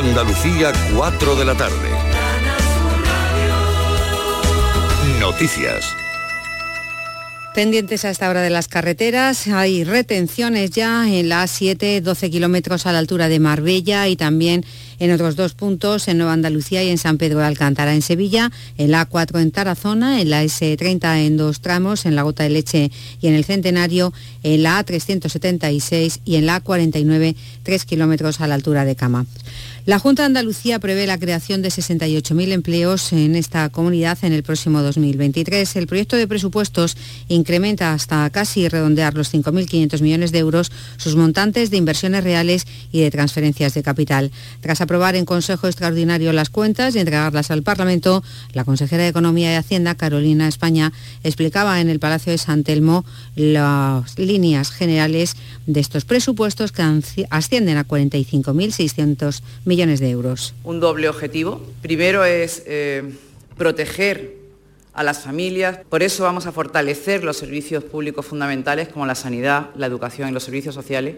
Andalucía, 4 de la tarde. Noticias. Pendientes a esta hora de las carreteras, hay retenciones ya en la A7, 12 kilómetros a la altura de Marbella y también en otros dos puntos, en Nueva Andalucía y en San Pedro de Alcántara, en Sevilla, en la A4 en Tarazona, en la S30 en dos tramos, en la Gota de Leche y en el Centenario, en la A376 y en la A49, 3 kilómetros a la altura de Cama. La Junta de Andalucía prevé la creación de 68.000 empleos en esta comunidad en el próximo 2023. El proyecto de presupuestos incrementa hasta casi redondear los 5.500 millones de euros sus montantes de inversiones reales y de transferencias de capital. Tras aprobar en Consejo Extraordinario las cuentas y entregarlas al Parlamento, la consejera de Economía y Hacienda, Carolina España, explicaba en el Palacio de San Telmo las líneas generales de estos presupuestos que ascienden a 45.600 millones de euros. Un doble objetivo. Primero es eh, proteger a las familias. Por eso vamos a fortalecer los servicios públicos fundamentales como la sanidad, la educación y los servicios sociales.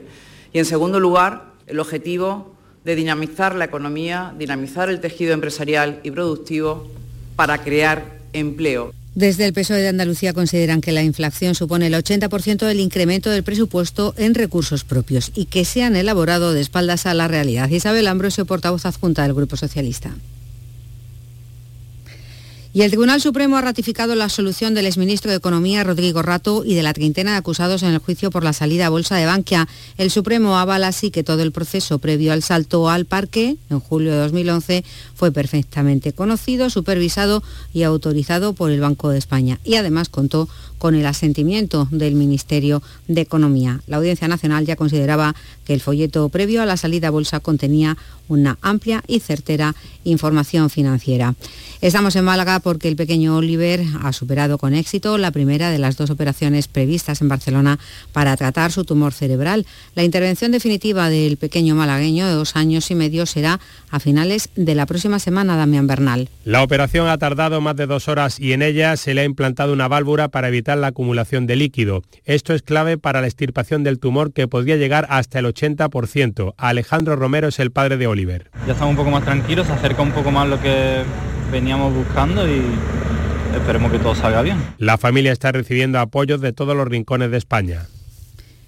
Y en segundo lugar, el objetivo de dinamizar la economía, dinamizar el tejido empresarial y productivo para crear empleo. Desde el PSOE de Andalucía consideran que la inflación supone el 80% del incremento del presupuesto en recursos propios y que se han elaborado de espaldas a la realidad. Isabel Ambrosio, portavoz adjunta del Grupo Socialista. Y el Tribunal Supremo ha ratificado la solución del exministro de Economía, Rodrigo Rato, y de la treintena de acusados en el juicio por la salida a bolsa de Bankia. El Supremo avala así que todo el proceso previo al salto al parque, en julio de 2011, fue perfectamente conocido, supervisado y autorizado por el Banco de España. Y además contó con el asentimiento del Ministerio de Economía. La Audiencia Nacional ya consideraba que el folleto previo a la salida a bolsa contenía una amplia y certera información financiera. Estamos en Málaga porque el pequeño Oliver ha superado con éxito la primera de las dos operaciones previstas en Barcelona para tratar su tumor cerebral. La intervención definitiva del pequeño malagueño de dos años y medio será a finales de la próxima semana, Damián Bernal. La operación ha tardado más de dos horas y en ella se le ha implantado una válvula para evitar la acumulación de líquido. Esto es clave para la extirpación del tumor que podría llegar hasta el 80%. Alejandro Romero es el padre de Oliver. Ya estamos un poco más tranquilos, se acerca un poco más lo que veníamos buscando y esperemos que todo salga bien. La familia está recibiendo apoyos de todos los rincones de España.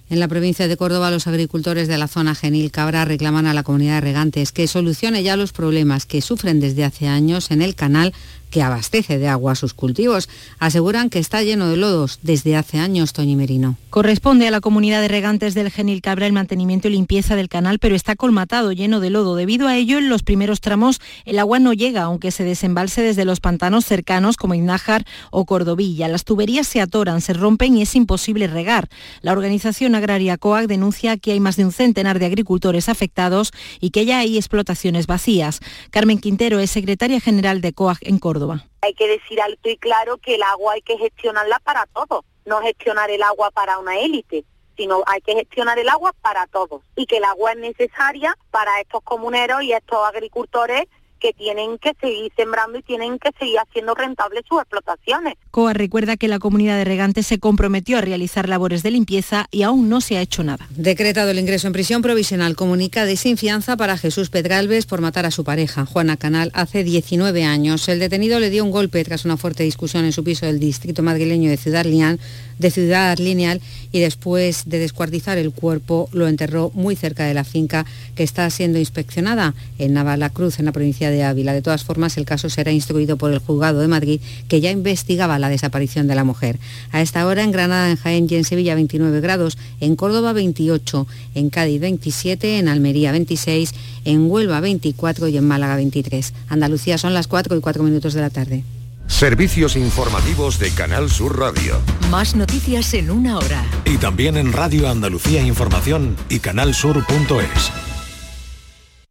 En la provincia de Córdoba, los agricultores de la zona Genil Cabra reclaman a la comunidad de regantes que solucione ya los problemas que sufren desde hace años en el canal que abastece de agua sus cultivos. Aseguran que está lleno de lodos desde hace años, Toñi Merino. Corresponde a la comunidad de regantes del Genil Cabra el mantenimiento y limpieza del canal, pero está colmatado, lleno de lodo. Debido a ello, en los primeros tramos el agua no llega, aunque se desembalse desde los pantanos cercanos como Iznájar o Cordovilla. Las tuberías se atoran, se rompen y es imposible regar. La organización agraria COAC denuncia que hay más de un centenar de agricultores afectados y que ya hay explotaciones vacías. Carmen Quintero es secretaria general de COAG en Córdoba. Hay que decir alto y claro que el agua hay que gestionarla para todos, no gestionar el agua para una élite sino hay que gestionar el agua para todos. Y que el agua es necesaria para estos comuneros y estos agricultores que tienen que seguir sembrando y tienen que seguir haciendo rentables sus explotaciones. COA recuerda que la comunidad de regantes se comprometió a realizar labores de limpieza y aún no se ha hecho nada. Decretado el ingreso en prisión provisional, comunica de sin fianza para Jesús Pedralbes por matar a su pareja, Juana Canal, hace 19 años. El detenido le dio un golpe tras una fuerte discusión en su piso del distrito madrileño de Ciudad Lineal, de Ciudad Lineal y después de descuartizar el cuerpo lo enterró muy cerca de la finca que está siendo inspeccionada en Navalacruz, en la provincia de de Ávila. De todas formas, el caso será instruido por el juzgado de Madrid, que ya investigaba la desaparición de la mujer. A esta hora en Granada, en Jaén y en Sevilla 29 grados, en Córdoba 28, en Cádiz 27, en Almería 26, en Huelva 24 y en Málaga 23. Andalucía son las 4 y 4 minutos de la tarde. Servicios informativos de Canal Sur Radio. Más noticias en una hora. Y también en Radio Andalucía Información y canalsur.es.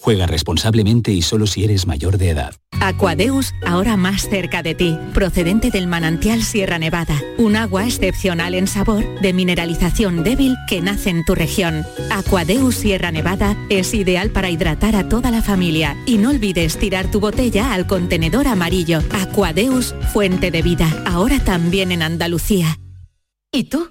Juega responsablemente y solo si eres mayor de edad. Aquadeus, ahora más cerca de ti, procedente del manantial Sierra Nevada, un agua excepcional en sabor, de mineralización débil que nace en tu región. Aquadeus Sierra Nevada es ideal para hidratar a toda la familia y no olvides tirar tu botella al contenedor amarillo. Aquadeus, fuente de vida, ahora también en Andalucía. ¿Y tú?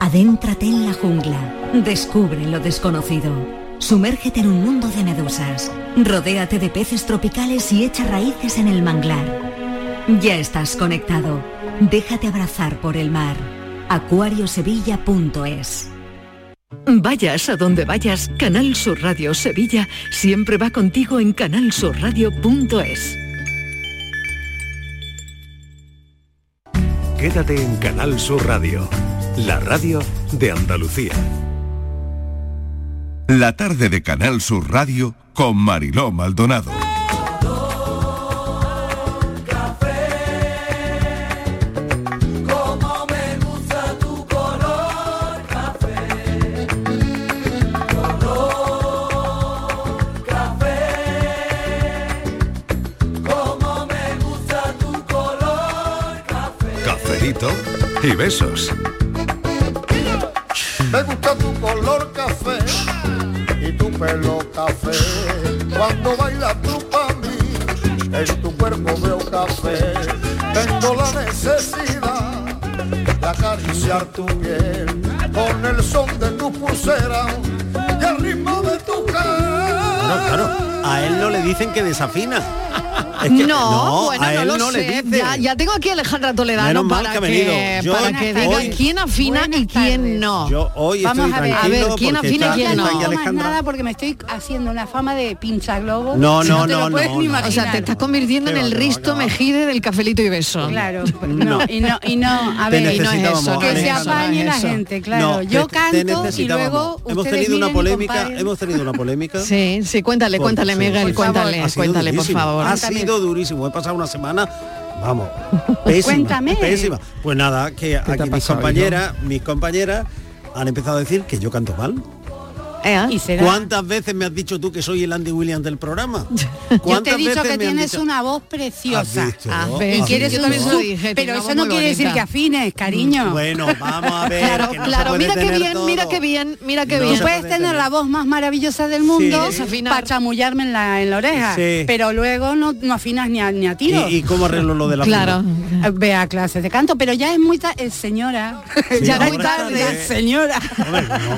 Adéntrate en la jungla. Descubre lo desconocido. Sumérgete en un mundo de medusas. Rodéate de peces tropicales y echa raíces en el manglar. Ya estás conectado. Déjate abrazar por el mar. acuariosevilla.es Vayas a donde vayas, Canal Sur Radio Sevilla siempre va contigo en canalsurradio.es. Quédate en Canal Sur Radio, la radio de Andalucía. La tarde de Canal Sur Radio con Mariló Maldonado. Como me Tengo la necesidad de acariciar tu piel con el son de tu pulsera y el ritmo de tu Claro, claro. A él no le dicen que desafina. Es que- no, bueno, a no él lo no le sé. Ya, ya tengo aquí a Alejandra Toledano Menos para que. Yo para que diga hoy- quién afina y quién no. Yo hoy Vamos estoy a ver, tranquilo a ver, quién afina y quién no. No más nada porque me estoy haciendo una fama de pincha globo. No, no, te lo no, no. O sea, te estás convirtiendo en el Risto Mejide del cafelito y beso. Claro, no, y no, y no, a ver, y no es eso, que se apañe la gente, claro. Yo canto y luego hemos ustedes tenido una polémica, hemos tenido una polémica. Sí, sí, cuéntale, cuéntale, Miguel, cuéntale, cuéntale, por favor. Sido durísimo. He pasado una semana, vamos, pésima, Cuéntame. pésima. Pues nada, que aquí mis compañeras, mis compañeras han empezado a decir que yo canto mal. ¿Y será? ¿Cuántas veces me has dicho tú que soy el Andy Williams del programa? Yo te ¿Cuántas he dicho veces que tienes dicho? una voz preciosa. ¿Has visto? Ah, quieres un sub- dije, pero eso no quiere decir que afines, cariño. Bueno, vamos a ver. Claro, que no claro, se puede mira qué bien, todo. mira qué bien, mira qué No bien. Tú puedes tener la voz más maravillosa del mundo Sí. para chamullarme en la, en la oreja, Sí. pero luego no, no afinas ni a, ni a tiro. ¿Y, y cómo arreglo lo de la Claro. Eh, Ve a clases de canto, pero ya es muy tarde, señora. Sí, ya es muy es tarde, señora.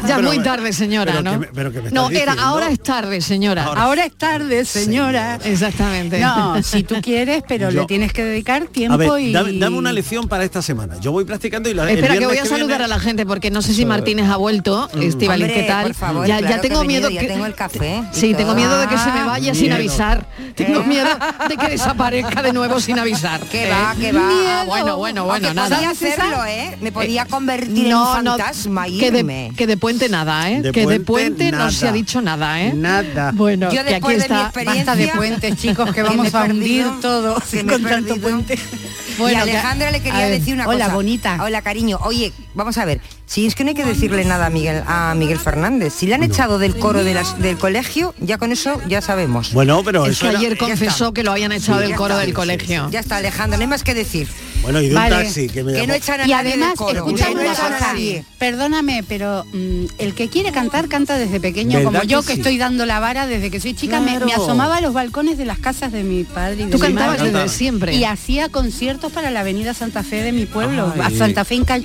Ya pero- muy tarde, señora, ¿no? ¿Qué me- pero qué me no, era diciendo? ahora es tarde, señora. Ahora, es tarde, señora. Exactamente. No, si tú quieres, pero Yo- le tienes que dedicar A tiempo ver, y... dame, dame una lección para esta semana. Yo voy practicando y la Espera, que voy a saludar viene- a la gente porque no sé si Martínez ha vuelto. Estivaliz, Hombre, ¿qué tal? por favor, ya, claro ya que tengo venido, miedo ya que tengo el café Sí, tengo miedo de que se me vaya sin miedo. avisar. Tengo ¿Eh? miedo de que desaparezca de nuevo sin avisar. Que ¿eh? va, que va. Ah, bueno, bueno, bueno, nada. podía hacerlo, ¿eh? Me podía convertir en fantasma y que de, que puente nada, ¿eh? De que de puente, puente no se ha dicho nada, ¿eh? Nada. Bueno, Yo que aquí después de mi está. experiencia- Basta de puentes, chicos, que vamos a hundir perdido, todo con tanto puente. y Bueno, a que- Alejandra le quería decir una hola, cosa. bonita. Hola, cariño. Oye, vamos a ver. Si es que no hay que decirle nada a Miguel, a Miguel Fernández. Si le han echado del coro de las- del colegio, ya con eso ya sabemos. Bueno, pero Es eso que era- ayer confesó que lo habían echado Sí, del coro está. del Sí, colegio. Ya está, Alejandra, no hay más que decir. Bueno, y de un Vale. taxi que me Que no echan a Y nadie del además, coro. escúchame que no una cosa, nadie. perdóname, pero mm, el que quiere cantar, canta desde pequeño, ¿Verdad como yo que que sí? estoy dando la vara desde que soy chica, me, Claro. me asomaba a los balcones de las casas de mi padre y de Tú mi cantabas madre. desde siempre. Y hacía conciertos para la avenida Santa Fe de mi pueblo, Ay. a Santa Fe y Ca-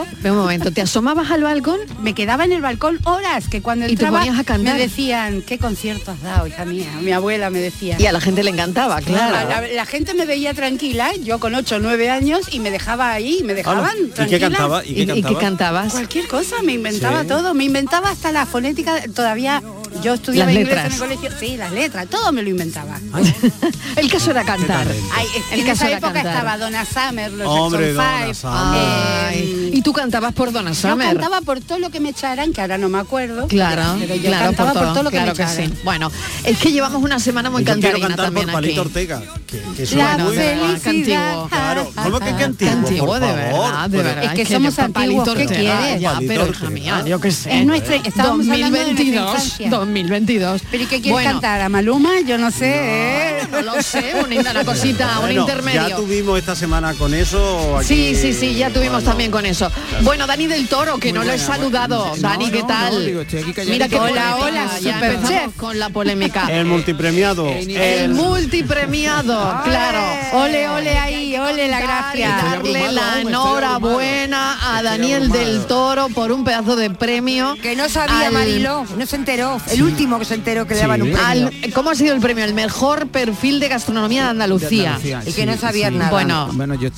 y O sea, Callao. ve un momento, ¿te asomabas al balcón? Me quedaba en el balcón horas, que cuando ¿Y entraba a cantar? me decían, ¿qué concierto has dado, hija mía? Mi abuela me decía. Y a la gente le encantaba, claro. La, la- la gente me veía tranquila, yo con 8 o 9 años, y me dejaba ahí, me dejaban. ¿Y qué tranquila. cantaba? ¿Y qué ¿Y, y qué cantaba? cantabas? Cualquier cosa, me inventaba Sí. todo, me inventaba hasta la fonética, todavía yo estudiaba Las inglés en el colegio, sí, las letras, todo me lo inventaba. El caso era cantar. Ay, El en caso esa era época cantar. estaba Donna Summer, los Hombre, Jackson Five, eh, y tú cantabas por Donna yo Summer. cantaba por todo lo que me echaran, que ahora no me acuerdo. Claro, pero yo claro, cantaba por todo, lo que claro me que echaran. sí. Bueno, es que llevamos una semana muy Yo cantarina cantar también por Palito aquí. Ortega. Que, que eso La es muy... felicidad. antiguo. Claro, ¿cómo que antiguo? de favor? verdad, de Pero- verdad. Es que yo somos antiguos, Palito ¿qué quieres? Ya, pero hija mía, yo qué sé. Es nuestra, estábamos hablando de nuestra 2022, infancia. 2022. ¿Pero y qué quieres cantar? ¿A Maluma? Yo no sé, ¿eh? No lo sé, una, cosita, un intermedio. Ya tuvimos esta semana con eso. Sí, sí, sí, ya tuvimos también con eso. Bueno, Dani del Toro, que no lo he saludado. Dani, ¿qué tal? Mira que Hola, hola, ya super empezamos chef. con la polémica. El multipremiado. El el- multipremiado, claro. Ole, ole ahí, ole la gracia. darle la enhorabuena a Daniel del Toro por un pedazo de premio. Que no sabía al- Mariló, no se enteró. El último que se enteró que le daban un premio. al- ¿Cómo ha sido el premio? El mejor perfil de gastronomía de Andalucía. Y que no sabías nada. Bueno, Bueno, yo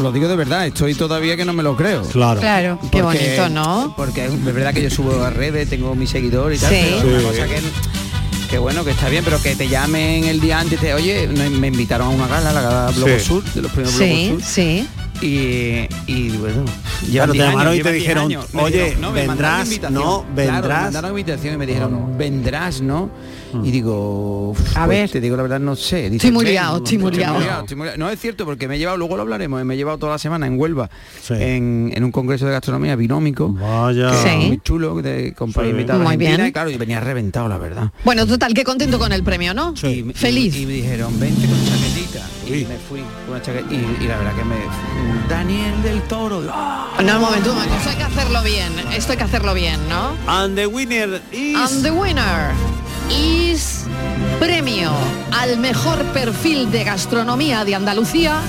lo digo de verdad, estoy todavía que no me lo creo. Claro. Claro. qué Porque- bonito, ¿no? Porque es verdad que yo subo a redes, tengo mi seguidor y tal, Sí. pero una cosa que, que bueno, que está bien, pero que te llamen el día antes, te, oye, no, me invitaron a una gala, la gala Globo Sí. Sur, de los primeros Globo Sí, Sur, sí. y, y bueno, Claro, llevan te 10 llamaron años, y te llevan 10 dijeron, oye, dijeron, no, vendrás, invitación. no, Claro, me vendrás. mandaron invitación y me dijeron, vendrás, ¿no? Y digo, uf, A pues, ver. te digo la verdad, no sé. Dice, Estoy muy "Ven, liado, estoy muy liado". No es cierto, porque me he llevado, luego lo hablaremos, me he llevado toda la semana en Huelva, Sí. en, en un congreso de gastronomía binómico. Vaya. que Sí. es muy chulo, de, con país Sí. invitado Muy bien. y claro, y venía reventado, la verdad. Bueno, total, qué contento con el premio, ¿no? Sí. Y- Feliz. Y, me dijeron, vente con chaquetita. Y me fui con una chaqueta. Y, y la verdad que me... Daniel del Toro. ¡ah! No, un momento, un momento. Esto hay que hacerlo bien. Esto hay que hacerlo bien, ¿no? And the winner is... And the winner is premio al mejor perfil de gastronomía de Andalucía,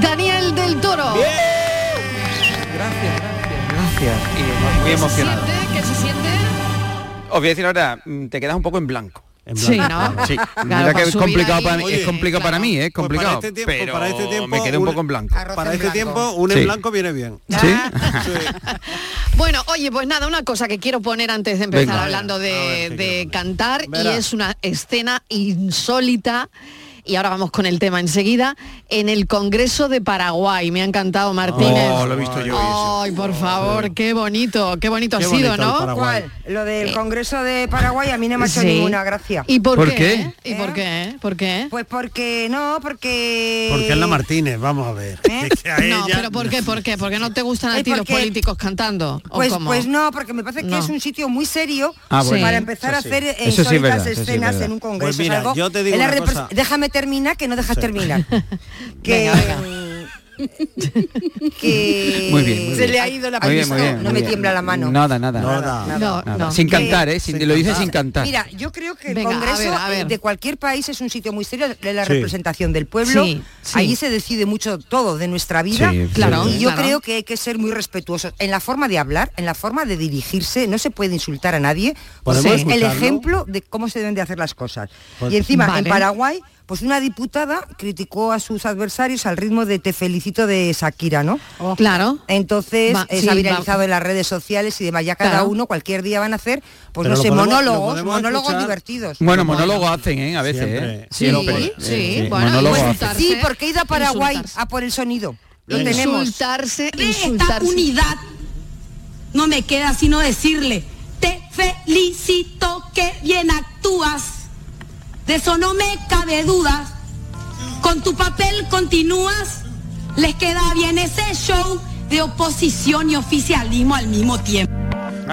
Daniel del Toro. Gracias, gracias, gracias. Y muy ¿Qué emocionado. se siente? ¿Qué se siente? Os voy a decir ahora, mm, te quedas un poco en blanco. En Sí. ¿no? Sí, Claro, mira que es complicado ahí- para mí, Oye, es complicado claro. para mí, es Pues para complicado. este tiempo- pero para este tiempo, me quedé un un- poco en blanco. Para en este blanco. tiempo, un Sí. en blanco viene bien. ¿Sí? Bueno, oye, pues nada, una cosa que quiero poner antes de empezar Venga. hablando de, cantar y es una escena insólita. Y ahora vamos con el tema enseguida. En el Congreso de Paraguay. Me ha encantado Martínez. Oh, lo he visto yo. Ay, por favor, qué bonito, qué bonito Qué ha sido, bonito ¿no? Paraguay. ¿Cuál? Lo del Congreso de Paraguay a mí no me ha hecho Sí. ninguna gracia. ¿Y por, ¿Por qué? qué? ¿Y por ¿Eh? qué? ¿Por qué? Pues porque no, porque. Porque es la Martínez, vamos a ver. ¿Eh? Es que a No, pero ¿por qué? ¿Por qué? ¿Porque no te gustan a ti los políticos cantando? ¿O Pues, cómo? pues no, porque me parece que No. es un sitio muy serio Ah, bueno. para empezar a hacer sí. eh, Eso sí escenas en un congreso. Pues mira, es algo- yo te digo una cosa. Déjame terminar, que no dejas terminar. que Venga, venga. que Muy bien, muy Se bien. le ha ido la Muy bien, muy bien, no muy me bien. tiembla la mano. Nada, nada. Nada, nada, nada. nada. Sin cantar, ¿eh? Sin, lo dice sin cantar. Mira, yo creo que el Venga, a Congreso ver, a ver. de cualquier país es un sitio muy serio de la Sí. representación del pueblo. Sí, sí. Allí se decide mucho todo de nuestra vida. Sí, Claro, y yo claro. creo que hay que ser muy respetuosos en la forma de hablar, en la forma de dirigirse. No se puede insultar a nadie. ¿Podemos porque es el ejemplo de cómo se deben de hacer las cosas. Pues- y encima, Vale. en Paraguay, pues una diputada criticó a sus adversarios al ritmo de Te felicito de Shakira, ¿no? Claro. Entonces Va- eh, sí, se ha va- viralizado en las redes sociales y demás. Ya cada Claro. uno, cualquier día van a hacer, pues Pero no sé, podemos- monólogos, monólogos escuchar. divertidos. Bueno, monólogos hacen, ¿eh? A veces, Siempre. ¿eh? Sí, sí, Eh, bueno, insultarse. Sí, porque he ido a Paraguay Insultarse. a por el sonido. Lo tenemos. Insultarse, esta unidad no me queda sino decirle, te felicito que bien actúas, de eso no me cabe duda, con tu papel continúas, les queda bien ese show de oposición y oficialismo al mismo tiempo.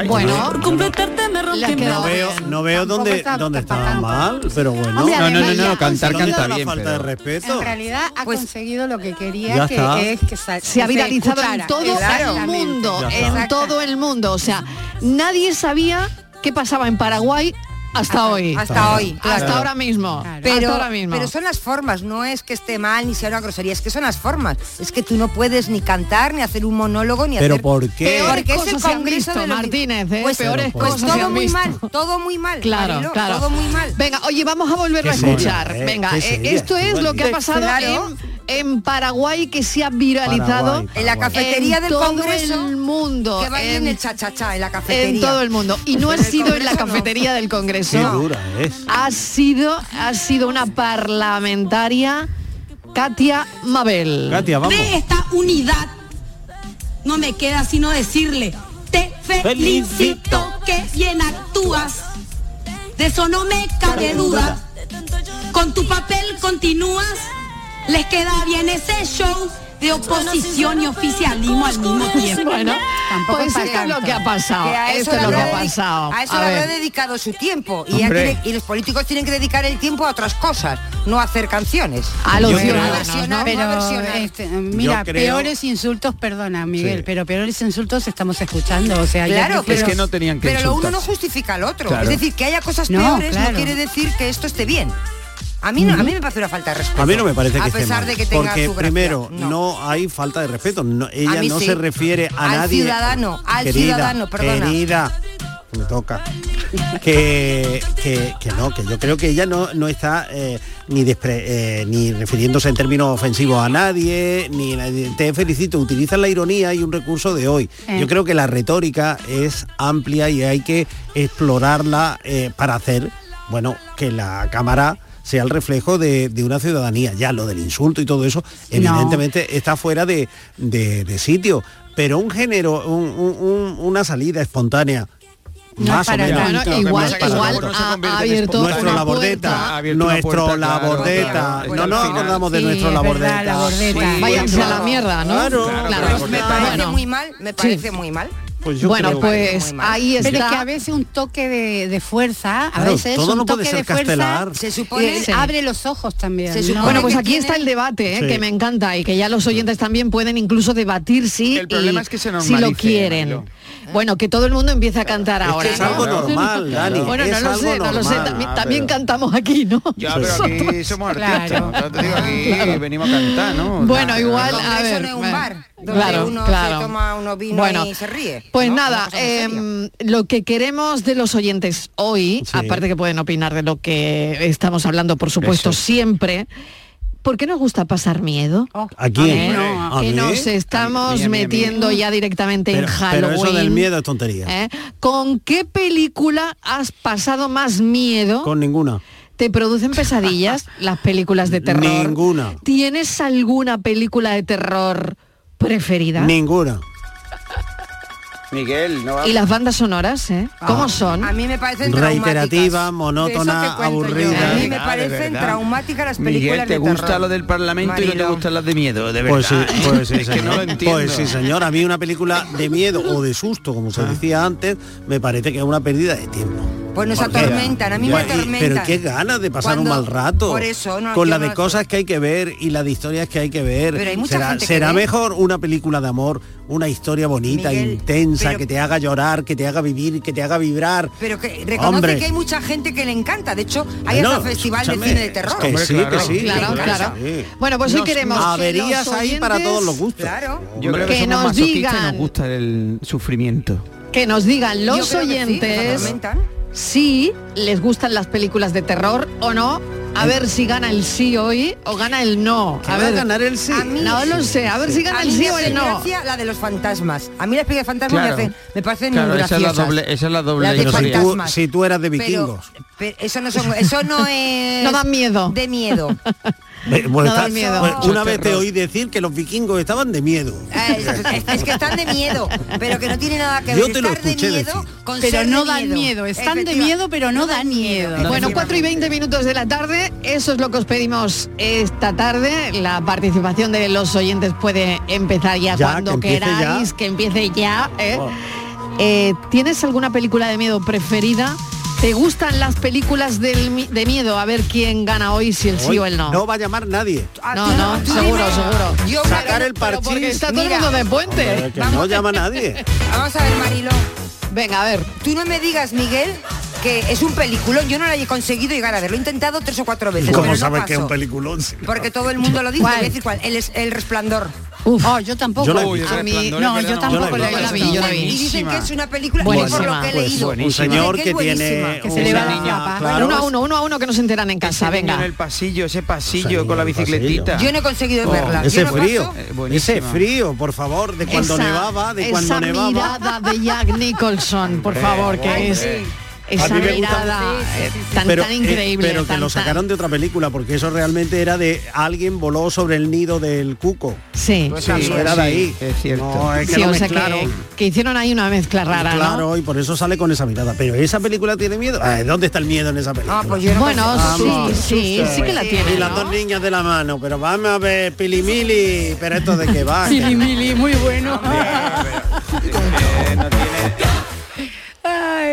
Bueno, Por completarte me rompí No veo, no veo dónde, está- dónde está estaba mal, pero bueno. Hombre, No, no, no, no, cantar ¿Dónde canta bien, falta pero... de respeto? En realidad ha Pues- conseguido lo que quería, que está. es que sa- se ha viralizado en todo el mundo, en todo el mundo. O sea, nadie sabía qué pasaba en Paraguay hasta hoy. Hasta hoy, claro. Hasta ahora mismo. Pero, hasta ahora mismo. pero son las formas, no es que esté mal ni sea una grosería, es que son las formas. Es que tú no puedes ni cantar, ni hacer un monólogo, ni ¿Pero hacer... por qué? Porque es el Congreso visto, de los- Martínez, ¿eh? Pues, Peores pues cosas todo muy visto. mal, todo muy mal. Claro, Marilo, claro. Todo muy mal. Venga, oye, vamos a volverlo a escuchar. eh, Venga, eh, esto es lo que ha Pues pasado claro. en, en Paraguay que se ha viralizado Paraguay, En la cafetería en del todo Congreso, el mundo. que bailen en, el cha-cha-cha en la cafetería. en todo el mundo. Y no ha sido en la no. cafetería del Qué Congreso. dura es. Ha sido, ha sido una parlamentaria, Katia Mabel. Katia, vamos. De esta unidad no me queda sino decirle, te felicito que bien actúas, de eso no me cabe duda, con tu papel continúas, les queda bien ese show de oposición y oficialismo al mismo tiempo. Bueno, Tampoco pues es esto para es lo que ha pasado. Que a eso Esto es le lo que ha pasado. A eso A le ver. dedicado su tiempo. Y, tiene- los políticos tienen que dedicar el tiempo a otras cosas, no a hacer canciones. A los ciudadanos, Pero este, mira, creo- peores insultos, perdona Miguel, Sí. pero peores insultos estamos escuchando. O sea, Claro, prefiero- Es que no tenían que Pero lo uno no justifica al otro. Claro. Es decir, que haya cosas No, peores claro. no quiere decir que esto esté bien. A mí, no, a mí me parece una falta de respeto. A mí no me parece que a pesar de que tenga porque su primero No. no. hay falta de respeto. No- ella no sí. se refiere a Al nadie. ciudadano, al querida, ciudadano, perdona. Querida, me toca. Que, que, que no, que yo creo que ella no, no está eh, ni, despre- eh, ni refiriéndose en términos ofensivos a nadie, ni te felicito, utiliza la ironía y un recurso de hoy. Eh. Yo creo que la retórica es amplia y hay que explorarla para hacer, bueno, que la cámara sea el reflejo de, de una ciudadanía. Ya lo del insulto y todo eso, evidentemente está fuera de, de- de sitio. Pero un género, un- un- un- una salida espontánea, No más o para menos. Bueno, tanto. igual, tanto. ha, ha abierto nuestro una labordeta, nuestro labordeta. claro. no nos acordamos de Sí, nuestro es labordeta. Váyanse a la mierda, ¿no? Claro, Claro. claro. Me parece muy mal, me parece muy mal. Pues yo Bueno, creo- pues mal. ahí está. Pero es que a veces un toque de, de fuerza, a Claro, veces todo un no puede toque ser de fuerza castelar. Se supone- eh, Sí. abre los ojos también. Se ¿no? supone Bueno, pues que aquí está el debate, ¿eh? Sí. que me encanta y que ya los oyentes también pueden incluso debatir si, El problema y- es que se si lo quieren. Bueno, que todo el mundo empiece a cantar Es ahora. que es ¿no? algo normal, Dani. Bueno, no lo sé, no lo sé. También, Ah, también pero- cantamos aquí, ¿no? Ya, pero aquí somos artistas. Claro. ¿no? Te digo, aquí venimos a cantar, ¿no? Bueno, igual, a ver. un bueno, bar donde claro, uno claro. se toma unos vinos Bueno, y se ríe. Pues ¿no? nada, em, lo que queremos de los oyentes hoy, Sí. aparte que pueden opinar de lo que estamos hablando, por supuesto, Eso. siempre, ¿por qué nos gusta pasar miedo? ¿A quién? ¿Eh? ¿A que mí? nos estamos A mí, a mí, a mí. metiendo ya directamente Pero, en pero Halloween. eso del miedo es tontería. ¿eh? ¿Con qué película has pasado más miedo? Con ninguna. ¿Te producen pesadillas las películas de terror? Ninguna. ¿Tienes alguna película de terror preferida? Ninguna. Miguel, no va ¿Y las bandas sonoras, eh? ¿Cómo Ah. son? A mí me parecen Reiterativa, monótona, De eso te cuento yo. aburrida. A mí Ah, me de parecen traumáticas las películas Miguel, ¿te de gusta terror. lo del Parlamento y no te gustan las de miedo? De Pues sí, verdad. pues sí, Es que señor. no lo entiendo. Pues sí, señor. A mí una película de miedo o de susto, como se decía antes, me parece que es una pérdida de tiempo. Pues nos atormentan, a mí me atormentan. Pero qué ganas de pasar Cuando- un mal rato. por eso, no, con la de no- cosas que hay que ver y la de historias que hay que ver. Pero hay mucha será gente que será ve. mejor una película de amor, una historia bonita, Miguel, intensa, pero- que te haga llorar, que te haga vivir, que te haga vibrar. Pero que reconoce Hombre. que hay mucha gente que le encanta. De hecho, hay Bueno, hasta festival de cine de terror. que sí, que sí. Claro, que claro. sí. Bueno, pues hoy queremos que Averías los ahí para todos los gustos. Claro. Yo creo que, Que somos nos masoquistas y digan- nos gusta el sufrimiento. Que nos digan los que sí, oyentes. Si les gustan las películas de terror o no. A ver si gana el sí hoy o gana el no. ¿Qué A va a ver, ganar el sí? A mí- no lo sé. A ver si gana A el mí sí me o el no. gracia la de los fantasmas. A mí las películas de fantasmas Claro. me, hacen, me parecen Claro, esa es la doble, esa es la doble de si tú, fantasmas. si tú eras de Pero- vikingos. pero eso no son, eso no es No dan miedo. de miedo. Bueno, No da está- miedo. una vez te oí decir que los vikingos estaban de miedo. Eh, Es, que están de miedo, pero que no tiene nada que ver. Yo te lo Estar de escuché miedo decir. con Pero no dan miedo, están de miedo, pero no dan miedo. Bueno, 4 y 20 minutos de la tarde, eso es lo que os pedimos esta tarde. La participación de los oyentes puede empezar ya, Ya, cuando que queráis, ya. que empiece ya. ¿eh? Oh. Eh, ¿Tienes alguna película de miedo preferida? ¿Te gustan las películas del de miedo? A ver quién gana hoy, si el sí o el no. No va a llamar nadie. Ah, No, tú no, tú seguro, dime. seguro. Yo Sacar me- el porque parchís. está todo el mundo de puente. Hombre, que no llama nadie. Vamos a ver, Marilo. Venga, a ver. Tú no me digas, Miguel, que es un peliculón. Yo no lo he conseguido llegar a ver. Lo he intentado tres o cuatro veces. ¿Cómo pero no sabes que es un peliculón? Porque todo el mundo lo dice. ¿Cuál? Voy a decir cuál. El, es- el resplandor. Oh, yo tampoco. Yo la el A mí- no, es yo tampoco la vi, visto. yo la vi. Y dicen que es una película Buenísima. por lo que he Pues leído. un señor que tiene Que se le va la claro, uno a uno, uno a uno que no se enteran en casa. Venga. en el pasillo, ese pasillo con la bicicletita. Yo no he conseguido Oh, verla. Ese frío. Eh, ese frío, por favor, de cuando esa, nevaba, de cuando esa nevaba. mirada de Jack Nicholson, por favor, que es sí. Esa A mí me gusta- mirada eh, tan, pero, tan eh, increíble. pero que tan- lo sacaron de otra película, porque eso realmente era de alguien voló sobre el nido del cuco. Sí, Pues sí, era de ahí. es cierto. No, es que sí, lo o sea que, hicieron ahí una mezcla rara, ¿no? Claro, y por eso sale con esa mirada. Pero esa película tiene miedo. Ay, ¿Dónde está el miedo en esa película? Ah, pues yo no Bueno, Vamos, sí, sí, sí que la tiene. Y las dos niñas de la mano, pero vamos a ver, pilimili, pero esto de qué va. Mili, mili, muy bueno.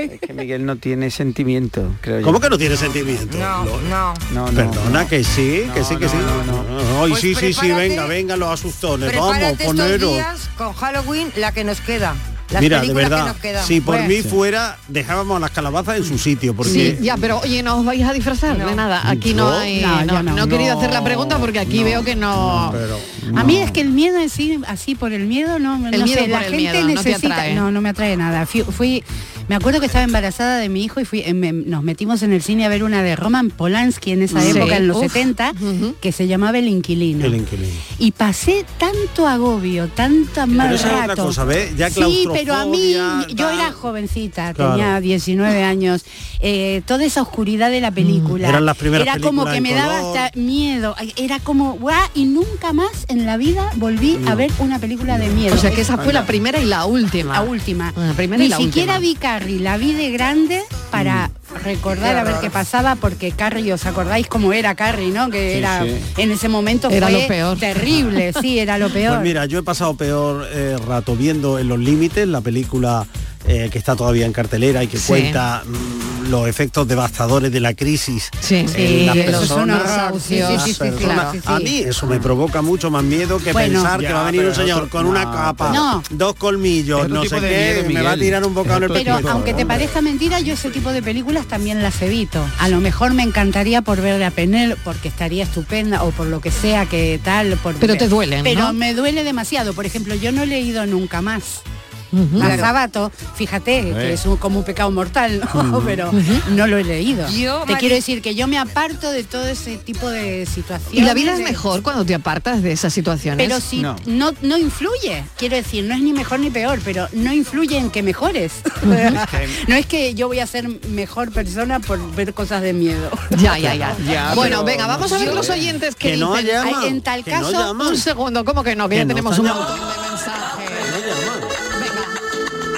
Es que Miguel no tiene sentimiento, creo yo. ¿Cómo que no tiene sentimiento? No, no. No, no, Perdona, no. que sí, que No, sí, que no, sí. no, no. Ay, Pues sí, sí, sí, venga, venga, los asustones. Vamos, estos poneros. días con Halloween la que nos queda. Las Mira, de películas que verdad, nos si por Bueno. mí fuera, dejábamos las calabazas en su sitio, porque Sí, ya, pero oye, no os vais a disfrazar de nada. Aquí no Yo- hay. No, No, no. no he querido No, hacer la pregunta porque aquí no, veo que no. pero A mí es que el miedo en sí, así por el miedo, no, El no miedo sé, la gente miedo, no necesita, no, no me atrae nada. Fui, fui- me acuerdo que estaba embarazada de mi hijo y fui, eh, me- nos metimos en el cine a ver una de Roman Polanski en esa Sí. época, en los Uf. 70, que se llamaba El Inquilino. el inquilino. Y pasé tanto agobio, tanta mal Pero esa es rato. otra cosa, ¿ves? Ya sí, pero a mí, yo era jovencita, Claro. tenía 19 años. eh, toda esa oscuridad de la película. Eran las primeras Era como que me daba hasta miedo. Era como, guau, y nunca más en la vida volví a ver una película de miedo. O sea que esa fue la primera y la última. La última. La primera Ni y la siquiera última. vi Carrie, la vi de grande para recordar Qué a ver qué pasaba, porque Carrie, ¿os acordáis cómo era Carrie, no? Que Sí, era sí. en ese momento Era fue lo peor. terrible, sí, era lo peor. Pues mira, yo he pasado peor eh, rato viendo En los Límites, la película eh, que está todavía en cartelera y que Sí. cuenta mm, los efectos devastadores de la crisis Sí, en Sí, las personas. A mí eso me provoca mucho más miedo que Bueno. pensar que va a venir un señor otro- con una capa, No. dos colmillos, no sé qué, miedo, me va a tirar un bocado en el Pero aunque te parezca mentira, yo ese tipo de películas también las evito. A lo mejor me encantaría por ver a Penel, porque estaría estupenda, o por lo que sea que tal. Por, Pero te duelen, Pero ¿no? me duele demasiado. Por ejemplo, yo no he leído nunca más. Ujú. A Sábato, fíjate, que es un- como un pecado mortal, ¿no? pero no lo he leído. Yo, te Mari- quiero decir que yo me aparto de todo ese tipo de situaciones. Y la vida es mejor cuando te apartas de esas situaciones. Pero si No. no. no, influye, quiero decir, no es ni mejor ni peor, pero no influye en que mejores. no es que yo voy a ser mejor persona por ver cosas de miedo. Ya, ya, ya. Ya, bueno, venga, vamos a ver los oyentes que, Que no dicen. llama, Ay, en tal no caso. Un segundo, ¿cómo que no? Que, Que ya no tenemos un montón de mensajes.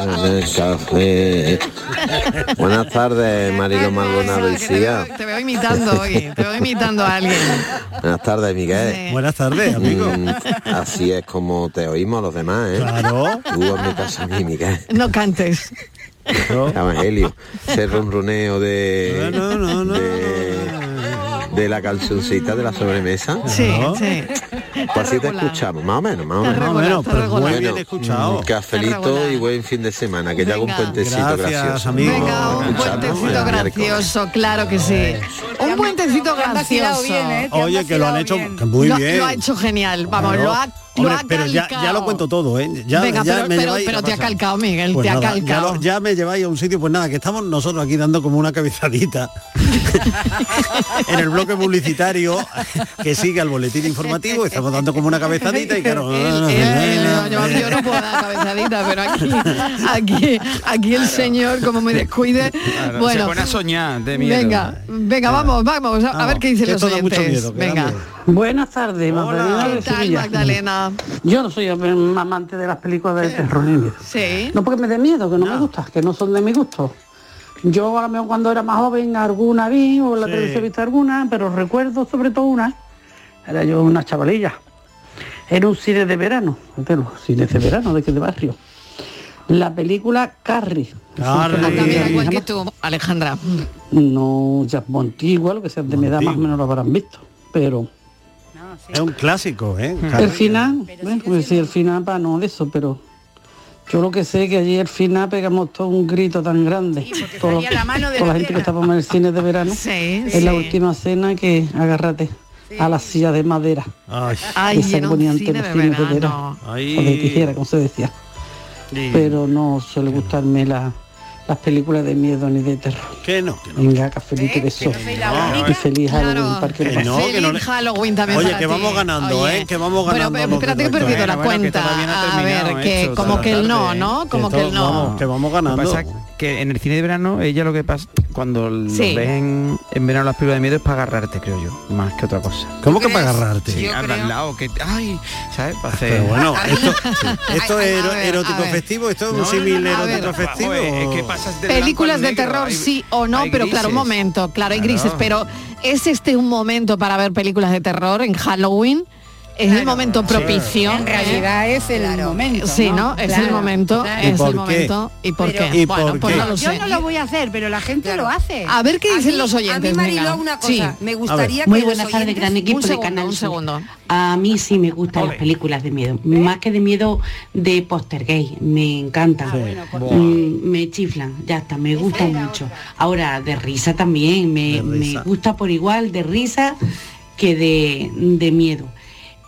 en el café. Buenas tardes, Marilo Maldonado y Sia. Te veo imitando hoy, te veo imitando a alguien. Buenas tardes, Miguel. Sí. Buenas tardes, amigo. Mm, así es como te oímos los demás, ¿eh? Claro. Tú caso a mí, Miguel. No cantes. Evangelio. Ese ronroneo de... No, no, no. De, de la calzoncita de la sobremesa. Sí, sí. Pues así te escuchamos, más o menos, más o menos. Más o menos, pero muy bien Bueno, escuchado. mm, Cafelito y buen fin de semana, que te hago un puentecito Gracias, gracioso. amigo. Venga, un puentecito gracioso, claro que sí. Un puentecito gracioso. bien, ¿eh? Oye, que lo han hecho bien. muy lo, bien. lo ha hecho genial, vamos, lo ha, Hombre, pero ya, ya lo cuento todo, ¿eh? Ya, Venga, ya pero, me pero, lleváis- pero te ha calcado, Miguel, Pues te ha ya, calcado. lo- ya me lleváis a un sitio, pues nada, que estamos nosotros aquí dando como una cabezadita en el bloque publicitario que sigue al boletín informativo, estamos dando como una cabezadita y claro, yo, yo no puedo dar cabezadita, pero aquí, aquí, aquí el señor, como me descuide, Claro, bueno, se pone a soñar de miedo. venga, venga, vamos, vamos, a, a ver qué dicen los oyentes. miedo, venga. Buenas tardes, Magdalena ¿Qué tal, Sevilla. Magdalena? Yo no soy un amante de las películas de terror ni miedo. Sí. No porque me dé miedo, que no, me gusta, que no son de mi gusto. Yo a lo mejor cuando era más joven alguna vi o la Sí. televisión he visto alguna, pero recuerdo sobre todo una. Era yo una chavalilla. Era un cine de verano, de los cines de verano de aquí de barrio. La película Carrie. Carrie. Igual que tú, Alejandra. No, ya muy antigua, lo que sea de mi edad más o menos lo habrán visto. Pero Es un clásico, ¿eh? el final, bueno, pues sí, el final para no de eso, pero yo lo que sé que allí el final pegamos todo un grito tan grande. Todo- salía la mano de toda la la gente que estábamos en el cine de verano. Sí, es la sí. última cena que agárrate a la silla de madera. Ay, Ay, que se ponían cine los de cines de verano. verano. Ay. O de tijera, como se decía. sí. Pero no suele gustarme la- las películas de miedo ni de terror. que no, que no. Venga, cafelito beso. Y feliz Halloween, Claro. que no, que no le- Halloween también Oye, para que ti. vamos ganando, Oye. ¿eh? Que vamos Bueno, ganando pero espérate que he perdido la Bueno, bueno, que cuenta. a ver, que esto, como que la el no. ¿no? Como que el no. que vamos ganando. Que en el cine de verano, ella lo que pasa, cuando lo Sí. ves en, en verano las películas de miedo es para agarrarte, creo yo, más que otra cosa. ¿Cómo que para agarrarte? Creo- al lado, que, ay, ¿sabes? Para hacer... Pero bueno, esto, esto Ay, es ver, erótico festivo, esto es un No, símil no, no, erótico festivo. joder, es que pasas de Películas de negro, terror hay- sí o no, pero claro, un momento, claro, hay grises, pero ¿es este un momento para ver películas de terror en Halloween? ¿Es el momento propicio? En realidad es el Claro. momento. Sí, ¿no? Es el momento, claro. ¿Y es el momento. ¿Y por qué? ¿Y bueno, por pues qué? no lo Yo sé. no lo voy a hacer, pero la gente lo hace. A ver qué dicen mí- los oyentes. A mí, Mariló, una cosa. Sí. Me gustaría Muy que buenas los tardes, gran equipo Un de segundo, Canal un Sur. segundo. A mí sí me gustan las películas de miedo, más que de miedo de póster gay, me encantan. pues Mm, me chiflan, ya está, me gustan mucho. Ahora, de risa también, me, De me risa. gusta por igual de risa que de, de miedo.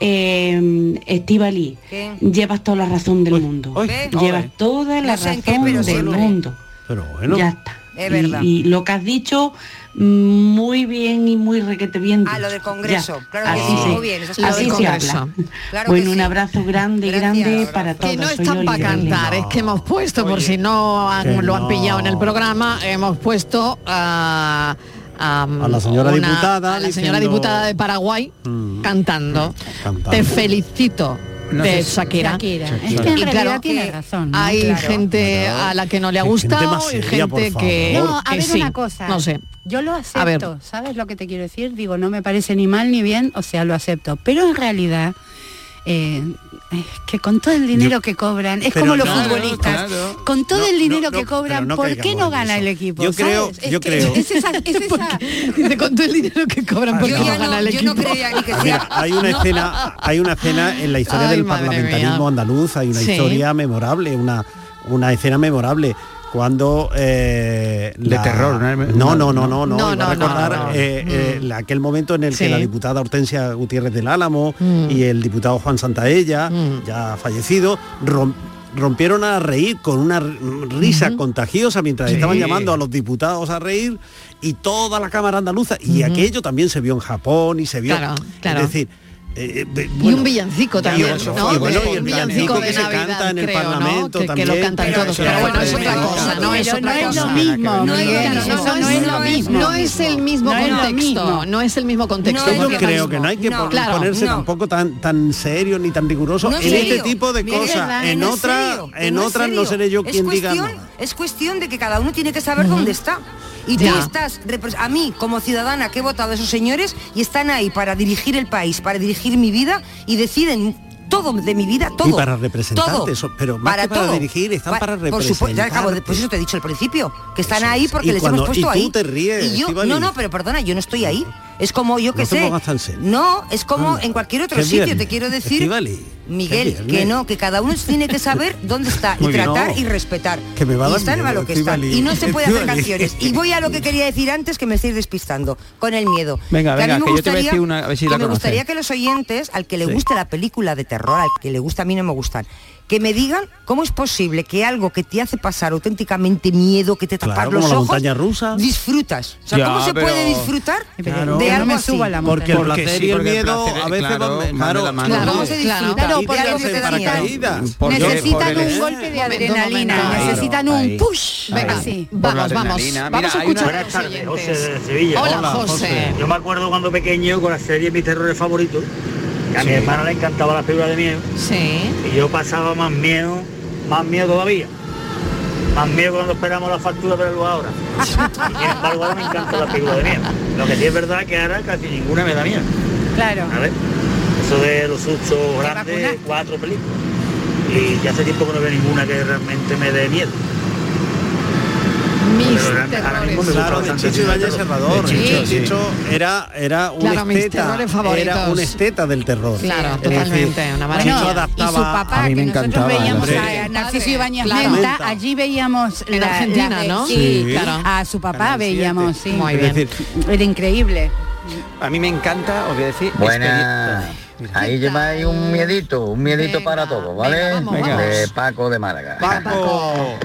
Eh, Estivali, llevas toda la razón del mundo. uy, llevas ole. toda la No sé razón qué, pero del mundo. Pero bueno, Ya está. Es Y- verdad. Y, lo que has dicho, mm, muy bien y muy requete bien. Ah, lo del. Congreso. Ya, Claro que así sí, se- muy bien, eso está así bien. se Congreso. habla. Claro bueno, que un sí. abrazo grande, Gracias. grande para todos. Que no están para cantar, es que hemos puesto, por Oye. si no han- Que lo han no. pillado en el programa, hemos puesto a, a, A la señora una- diputada a la señora diciendo- diputada de Paraguay Mm. cantando. Cantando. Te felicito. No de Shakira. Shakira. Shakira. Es que en Y realidad claro tiene razón. ¿no? Hay Claro. gente a la que no le ha Hay gente gustado seria, por gente que. No, a que ver sí. una cosa. No sé. Yo lo acepto, ¿sabes lo que te quiero decir? Digo, no me parece ni mal ni bien, o sea, lo acepto. Pero en realidad, eh, es que con todo el dinero Yo- que cobran, es como los claro, futbolistas, claro. con todo No, el dinero no, no, que cobran, no ¿por qué no gana eso. el equipo? Yo creo- ¿sabes? Es yo que creo- Es esa, es esa- Dice, con todo el dinero que cobran, porque Yo no gana yo no creía ni que Ah, Mira, sea. hay una escena, hay una escena en la historia Ay, del parlamentarismo mía. andaluz, hay una Sí. historia memorable, una, una escena memorable cuando eh, De terror, ¿no? no no no no no, No, a recordar no, no. eh, eh, Mm. la- aquel momento en el que Sí. la diputada Hortensia Gutiérrez del Álamo Mm. y el diputado Juan Santaella Mm. ya fallecido rom- rompieron a reír con una risa contagiosa mientras Sí. estaban llamando a los diputados a reír y toda la cámara andaluza y Ujú. aquello también se vio en Japón y se vio Claro, claro. es decir Eh, eh, y un villancico también, ¿no? y bueno, y el de se canta en el creo, ¿no? Parlamento Que, que también. lo cantan todos, pero bueno, es otra cosa, no es no lo mismo, No es- lo mismo. No el mismo contexto, no es el mismo contexto. Yo creo que no hay que ponerse tampoco tan tan serio ni tan riguroso en este tipo de cosas. En otras no seré yo quien diga. Es cuestión de que cada uno tiene que saber dónde está. Y tú estás, a mí como ciudadana que he votado a esos señores y están ahí para dirigir el país, para dirigir mi vida y deciden todo de mi vida, todo. y para representarte, todo. pero más que para todo. dirigir, están Pa- para Por supuesto, ya acabo de- pues eso te he dicho al principio, que están Eso ahí porque les cuando- hemos puesto y tú ahí. te ríes, Y yo, no, no, pero perdona, yo no estoy ahí. Es como yo que sé. No, es como en cualquier otro sitio, te quiero decir. Estíbaliz, Miguel, que no, que cada uno tiene que saber dónde está y tratar no. y respetar. Que me va a y dar estar a lo que está. Estíbaliz. Y no se puede hacer canciones. Y voy a lo que quería decir antes que me estáis despistando, con el miedo. Venga, a mí venga, me que yo te voy a gustaría- decir una, a ver si que la me conoces. gustaría que los oyentes, al que le Sí. guste la película de terror, al que le gusta a mí no me gustan, que me digan cómo es posible que algo que te hace pasar auténticamente miedo, que te Claro, los como la ojos, montaña rusa. disfrutas. O sea, Ya, ¿cómo se pero- puede disfrutar Claro. de No algo me suba la Porque el Porque placer sí, y el porque el miedo placer, a veces claro, van, de claro, la mano. claro, Necesitan un golpe de adrenalina, necesitan un push. Venga, la vamos, vamos. Vamos a escuchar a Buenas los tardes, José oyentes. de Sevilla. Hola, José. Yo me acuerdo cuando pequeño con la serie Mis terrores favoritos. que A mi hermana le encantaba la película de miedo. Sí. Y yo pasaba más miedo, más miedo todavía. Más miedo cuando esperamos la factura de la luz ahora. Y sin embargo ahora me encanta la película de miedo. Lo que sí es verdad que ahora casi ninguna me da miedo. Claro. ¿vale? Eso de los sustos grandes, cuatro películas. Y ya hace tiempo que no veo ninguna que realmente me dé miedo. Mis Pero terrores. Claro, de Chicho Ibáñez terror. Serrador. De Chicho, De sí. Chicho era, era un Claro, esteta. Era un esteta del terror. Claro, totalmente, una maravilla. Chicho Bueno, y adaptaba su papá, A mí me que nosotros encantaba, veíamos hombre. a Narciso Ibáñez. Menta, allí veíamos En la- Argentina, la ¿no? Sí. Claro. a su papá veíamos, sí. Muy bien. Era increíble. A mí me encanta, os voy a decir. Buenas. experien- Ahí lleváis un miedito, un miedito Venga, para todos, ¿vale? venga, vamos, Venga. De Paco de Málaga. Paco.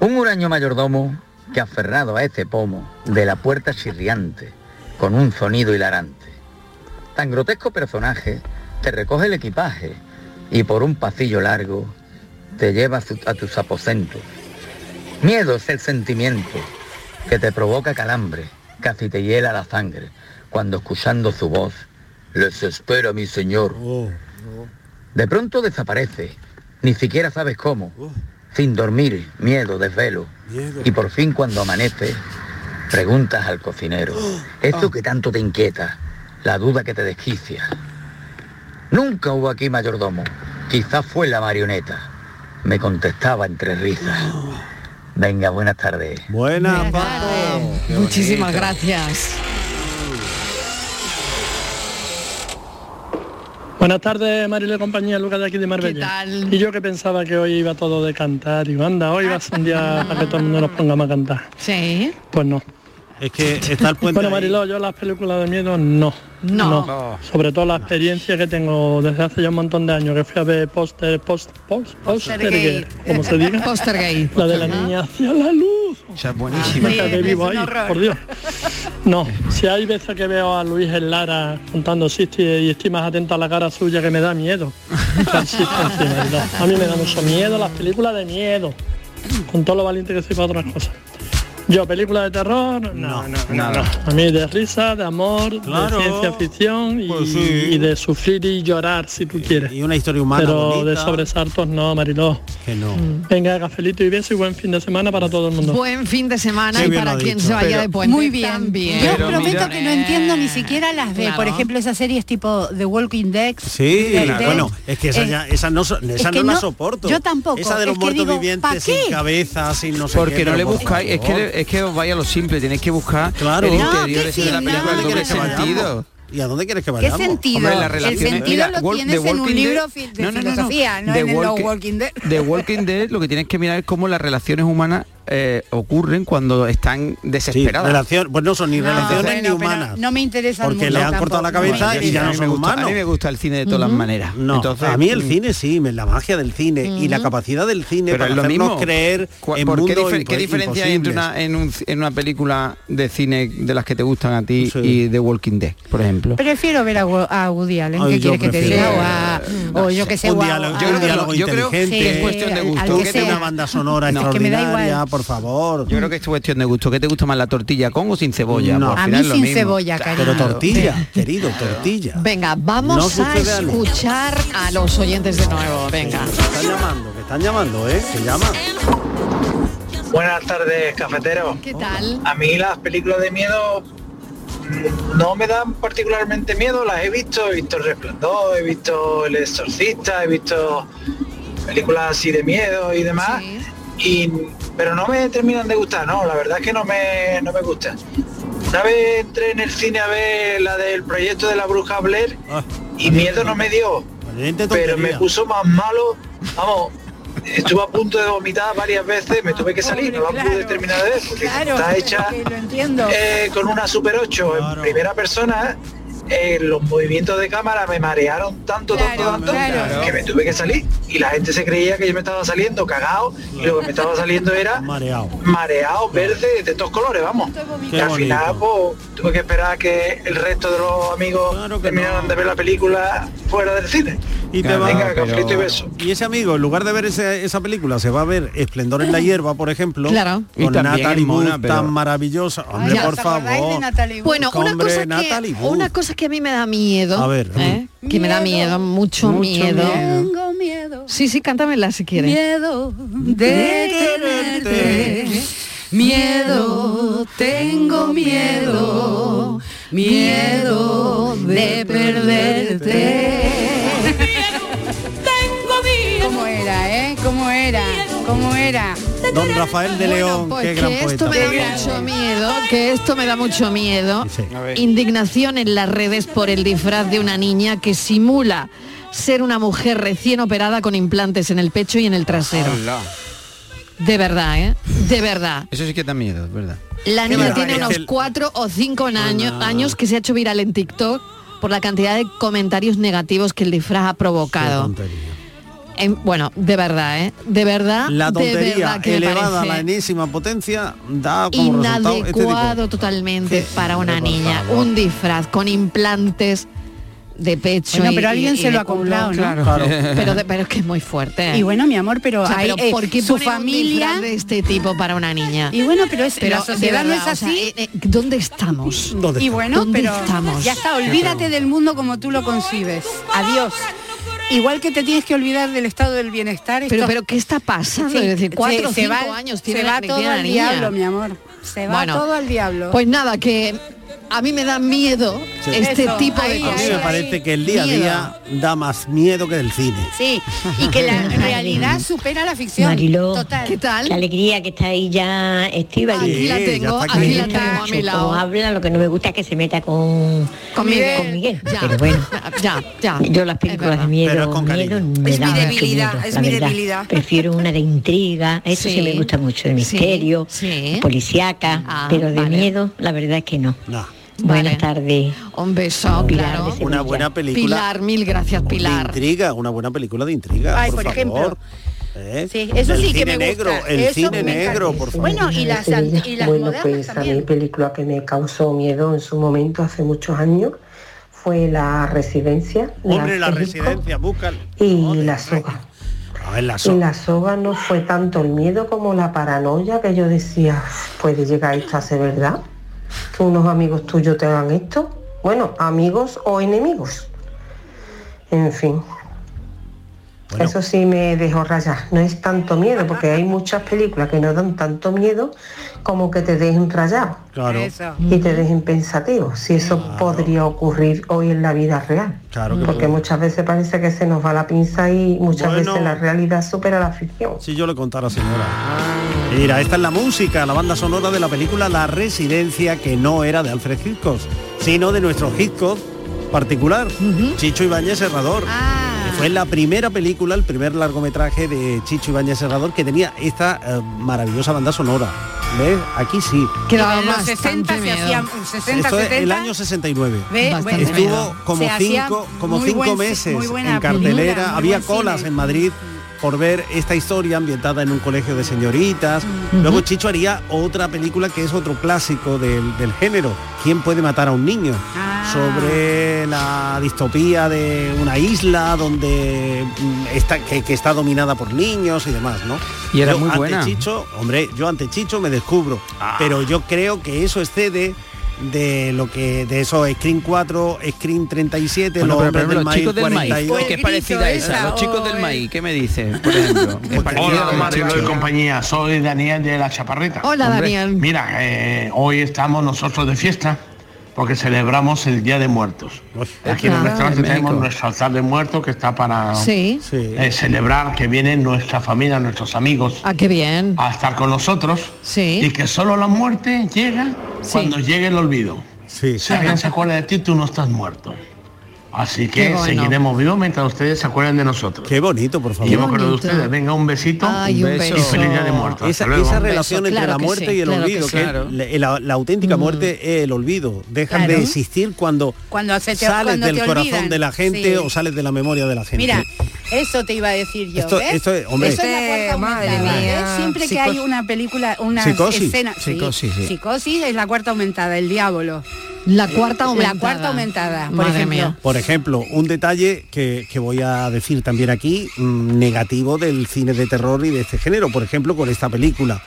Un huraño mayordomo que aferrado a este pomo de la puerta chirriante, con un sonido hilarante. Tan grotesco personaje te recoge el equipaje y por un pasillo largo te lleva a, tus aposentos. Miedo es el sentimiento que te provoca calambre, casi te hiela la sangre, cuando escuchando su voz, les espero mi señor. De pronto desaparece, ni siquiera sabes cómo, sin dormir, miedo, desvelo. Y por fin cuando amanece, preguntas al cocinero, esto que tanto te inquieta, la duda que te desquicia. Nunca hubo aquí mayordomo, quizás fue la marioneta. Me contestaba entre risas. Venga, buenas tardes. Buenas, Paco. Muchísimas gracias. Buenas tardes, Mariló y compañía, Lucas de aquí de Marbella. tal? Y yo que pensaba que hoy iba todo de cantar, y anda, hoy va a ser un día para que todo el mundo nos pongamos a cantar. Sí. Pues no. Es que está el puente Bueno. Mariló, yo las películas de miedo no. No. Sobre todo la experiencia que tengo desde hace ya un montón de años, que fui a ver póster, post, post, poster, como se diga. Postergate. La de la niña hacia la luz. O sea, buenísima. Quedé es vivo ahí, por Dios. No, si hay veces que veo a Luis en Lara contando chistes y estoy más atento a la cara suya que me da miedo. No. A mí me da mucho miedo las películas de miedo, con todo lo valiente que soy para otras cosas. Yo, películas de terror, no, no, no, nada. no. A mí de risa, de amor, Claro. de ciencia ficción y, Pues sí. y de sufrir y llorar si tú quieres. Y una historia humana Pero de sobresaltos no, Mariló. Que no. Venga, cafelito y beso y buen fin de semana para todo el mundo. Buen fin de semana y bien para quien dicho. se vaya Pero- de puente Muy bien. también. Yo Pero prometo mira- que no entiendo ni siquiera las de, Claro. por ejemplo, esas series tipo The Walking Dead. Sí, bueno, es que esa, eh, ya, esa no, esa que no la no- soporto. yo tampoco, Esa de los es muertos digo, ¿pa' vivientes sin cabeza, sin no sé Porque qué, no le buscáis, es que, es que os vaya a lo simple, tenéis que buscar Claro. el interior qué de la película, sentido. ¿Y a dónde quieres que ¿Qué vayamos? sentido? Hombre, las el relaciones- sentido mira, lo Wal- tienes The en un Walking libro de no, no, no, no. filosofía, no, The en el Walking- Walking Dead. The Walking Dead lo que tienes que mirar es cómo las relaciones humanas eh, ocurren cuando están Sí, desesperadas. relación, pues no son ni No, relaciones bueno, ni humanas. No me interesa Porque le han cortado la cabeza y ya a no mí son me gusta- humanos. A mí me gusta el cine de todas las maneras. No, Entonces, a mí el mm, cine sí, me- la magia del cine y la capacidad del cine Pero para es lo hacernos mismo. creer en ¿por qué, difer- qué diferencia hay entre una, en, un- en una película de cine de las que te gustan a ti y The Walking Dead, por ejemplo? Prefiero ver a, a Woody Allen, Ay, ¿qué que te diga? O, a- o yo que sé, un diálogo, yo creo inteligente, que es cuestión de gusto. que una banda sonora extraordinaria. Por favor. Yo creo que es cuestión de gusto. ¿Qué te gusta más, la tortilla con o sin cebolla? No. Pues al A final mí sin mismo. cebolla, cariño. Pero tortilla, querido, tortilla. Venga, vamos a escuchar a los oyentes de nuevo. Venga. Que están llamando, que están llamando, ¿eh? Que llaman. Buenas tardes, cafetero. ¿Qué tal? A mí las películas de miedo mm, no me dan particularmente miedo, las he visto, he visto El Resplandor, he visto El Exorcista, he visto películas así de miedo y demás, y, pero no me terminan de gustar, no, la verdad es que no me, no me gustan. Una vez entré en el cine a ver la del proyecto de la bruja Blair y miedo no me dio, pero me puso más malo, vamos, estuve a punto de vomitar varias veces, me tuve que salir, no la pude terminar de ver, porque Claro, está hecha que lo entiendo. eh, con una Super 8 en primera persona, eh, los movimientos de cámara me marearon tanto, tanto, tanto, claro. que me tuve que salir. Y la gente se creía que yo me estaba saliendo cagado y lo que me estaba saliendo era mareado. mareado, verde, de todos colores, vamos. Qué y al final, pues, tuve que esperar a que el resto de los amigos terminaran de ver la película fuera del cine. Y te va- Venga, cafelito y beso. Y ese amigo, en lugar de ver ese- esa película, se va a ver Esplendor en la hierba, por ejemplo. Claro. Y Con también Natalie pero- tan maravillosa. Hombre, por ¿Os acordáis de favor. Bueno, una Hombre, cosa, que, Natalie Wood. una cosa que a mí me da miedo. A ver. ¿eh? Que me da miedo, mucho, Mucho miedo. Tengo miedo. Sí, sí, cántamela si quieres. Miedo de tenerte. Miedo, tengo miedo. Miedo de perderte. ¿Cómo era? Don Rafael de León, Pues qué gran que esto poeta. me da mucho miedo, que esto me da mucho miedo. Indignación en las redes por el disfraz de una niña que simula ser una mujer recién operada con implantes en el pecho y en el trasero. Hola. De verdad, ¿eh? De verdad. Eso sí que da miedo, verdad. La niña verdad, tiene unos el- cuatro o cinco años, años que se ha hecho viral en TikTok por la cantidad de comentarios negativos que el disfraz ha provocado. En- bueno, de verdad, ¿eh? De verdad, La de tontería verdad que elevada a la enésima potencia da como resultado este inadecuado totalmente para una niña. Un disfraz con implantes de pecho. Bueno, y- pero alguien y- se de lo ha comprado, ¿no? claro. Claro. Pero, de- pero es que es muy fuerte. ¿eh? Y bueno, mi amor, pero O sea, hay pero eh, ¿por qué su un familia disfraz de este tipo para una niña? y bueno, pero es Pero la sociedad de no verdad, es o sea, así. eh, eh, ¿Dónde estamos? ¿Dónde y bueno, ¿Dónde pero estamos? ya está, olvídate del mundo como tú lo concibes. Adiós. Igual que te tienes que olvidar del estado del bienestar. Pero, esto- pero ¿qué está pasando? Sí, cuatro o se cinco va- años tiene se va todo al diablo, mi amor. Se va Bueno, todo al diablo. Pues nada, que a mí me da miedo Sí. este Eso, tipo ahí, de A mí cosas. me parece que el día a día da más miedo que del cine. Sí, y que la realidad supera la ficción. Mariló, Total. ¿Qué tal? Qué alegría que está ahí ya Estíbaliz. Aquí la tengo, aquí aquí. la tengo a mi lado. habla, lo que no me gusta es que se meta con, Con Miguel. con Miguel. Ya, Pero bueno, ya, ya. yo las películas de miedo, Pero con miedo me Es mi debilidad, miedo, es la mi verdad. debilidad. Prefiero una de intriga, eso sí, Sí. me gusta mucho, de misterio, sí. policíaca, Ah, pero de vale. miedo, la verdad es que no. No. Buenas Vale. tardes. Un beso, Pilar claro. Una buena película Pilar, mil gracias, de Pilar. intriga, una buena película de intriga, Ay, por, por ejemplo. favor. ¿Eh? Sí, eso El sí que cine me negro, gusta. el Eso cine negro, encanta. por favor. Bueno, y las, y las bueno, modernas pues a también. mi película que me causó miedo en su momento, hace muchos años, fue La Residencia. Hombre, la residencia, busca. Y La Soga. A ver, la Y soga. La Soga no fue tanto el miedo como la paranoia que yo decía, puede llegar esto a ser verdad, que unos amigos tuyos te hagan esto. Bueno, amigos o enemigos. En fin. Bueno. Eso sí me dejó rayar. No es tanto miedo, porque hay muchas películas que no dan tanto miedo como que te dejen rayado Claro, Eso. y te dejen pensativo, si eso podría ocurrir hoy en la vida real. claro que Porque puede. muchas veces parece que se nos va la pinza y muchas Bueno. veces la realidad supera la ficción. Si yo le contara, señora. Mira, esta es la música, la banda sonora de la película La Residencia, que no era de Alfred Hitchcock, sino de nuestro Hitchcock particular, Chicho Ibáñez Serrador. Ah, Fue la primera película, el primer largometraje de Chicho Ibáñez Serrador que tenía esta eh, maravillosa banda sonora. ¿Ves? Aquí sí. Que en los bastante 60 se hacían 60, Esto es 70. el año 69. Ve, Bastante Estuvo como cinco, como cinco buen- meses muy buena en cartelera. película, Había colas cine. en Madrid por ver esta historia ambientada en un colegio de señoritas. Luego Chicho haría otra película que es otro clásico del, del género, ¿Quién puede matar a un niño? Ah. Sobre la distopía de una isla donde mm, está, que, que está dominada por niños y demás, ¿no? Y era Yo muy ante buena. Chicho, hombre, yo ante Chicho me descubro, pero yo creo que eso excede de lo que de eso Screen 4, Screen 37, Bueno, los pero, hombres pero del los maíz chicos del maíz, 42. ¿qué es parecida a esa? Los chicos del maíz, ¿qué me dices? Por ejemplo, ¿Es parecida a Hola los Marilo y compañía, soy Daniel de La Chaparrita. Hola, Hombre. Daniel. Mira, eh, hoy estamos nosotros de fiesta porque celebramos el Día de Muertos. Aquí en el restaurante en tenemos nuestro altar de muertos que está para Sí. eh, celebrar que vienen nuestra familia, nuestros amigos Ah, qué bien. a estar con nosotros Sí. y que solo la muerte llega cuando llegue el olvido. Si alguien se acuerda de ti, tú no estás muerto. Así que bueno. seguiremos vivos mientras ustedes se acuerden de nosotros. Qué bonito, por favor. Y yo me acuerdo de ustedes. Venga, un besito Ay, un y beso. feliz día de muertos. Esa, esa relación entre la muerte y el olvido, que, Claro. la, la- la auténtica muerte es el olvido. Dejan Claro. de existir cuando, Cuando se te- sales cuando del te corazón olvidan. de la gente Sí. o sales de la memoria de la gente. Mira, eso te iba a decir yo. Esto- ¿ves? esto es- hombre. Eso es la cuarta Madre aumentada, mía. ¿ves? Siempre que hay una película, una Psicosis. escena. Psicosis, sí. Psicosis es la cuarta aumentada, el diablo. La cuarta aumentada. La cuarta aumentada, por Madre ejemplo. mía. Por ejemplo, un detalle que, que voy a decir también aquí, mm, negativo del cine de terror y de este género, por ejemplo, con esta película.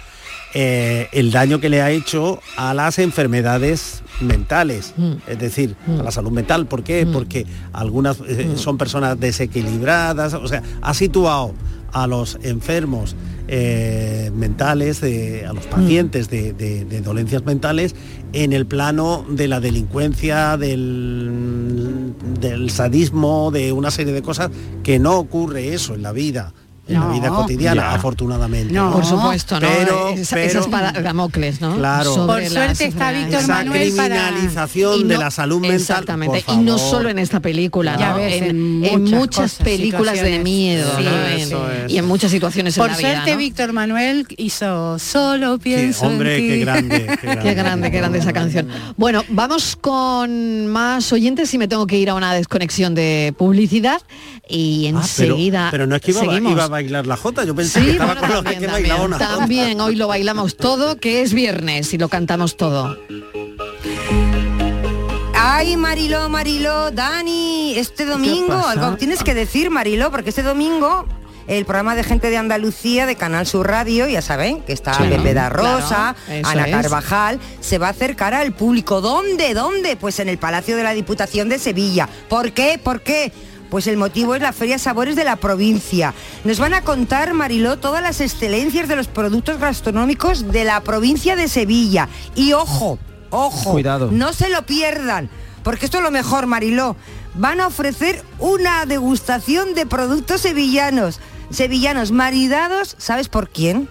Eh, el daño que le ha hecho a las enfermedades mentales, es decir, a la salud mental. ¿Por qué? Porque algunas eh, son personas desequilibradas, o sea, ha situado a los enfermos eh, mentales, de- a los pacientes de, de- de dolencias mentales, en el plano de la delincuencia, del, del sadismo, de una serie de cosas que no ocurre eso en la vida. En la vida cotidiana, Ya. afortunadamente. No, por supuesto, ¿no? Pero, Esa- pero- esa espada de Damocles, ¿no? Claro. Sobre Por suerte está. Víctor esa Manuel para- criminalización de no- la salud mental. Exactamente. por Y no solo en esta película, Ya ¿no? ves, en, en en muchas cosas, películas de miedo, Sí, ¿no? En- eso es. y en muchas situaciones Por en la vida. suerte ¿no? Víctor Manuel hizo Solo pienso hombre, en ti. qué grande, qué grande. Qué grande, qué grande esa canción. Bueno, vamos con más oyentes y me tengo que ir a una desconexión de publicidad y Ah, pero, enseguida pero no es que iba, seguimos. iba bailar la jota, yo pensé Sí, que estaba bueno, con los también, que también, bailaba una jota. también, hoy lo bailamos todo, que es viernes y lo cantamos todo. Ay, Mariló, Mariló, Dani, este domingo, algo tienes que decir, Mariló, porque este domingo el programa de gente de Andalucía de Canal Sur Radio, ya saben, que está Sí, Pepe da Rosa, claro, Ana es. Carvajal, se va a acercar al público. ¿Dónde? ¿Dónde? Pues en el Palacio de la Diputación de Sevilla. ¿Por qué? ¿Por qué? Pues el motivo es la Feria Sabores de la provincia. Nos van a contar, Mariló, todas las excelencias de los productos gastronómicos de la provincia de Sevilla. Y ojo, ojo, Cuidado. no se lo pierdan, porque esto es lo mejor, Mariló. Van a ofrecer una degustación de productos sevillanos. Sevillanos maridados, ¿sabes por quién?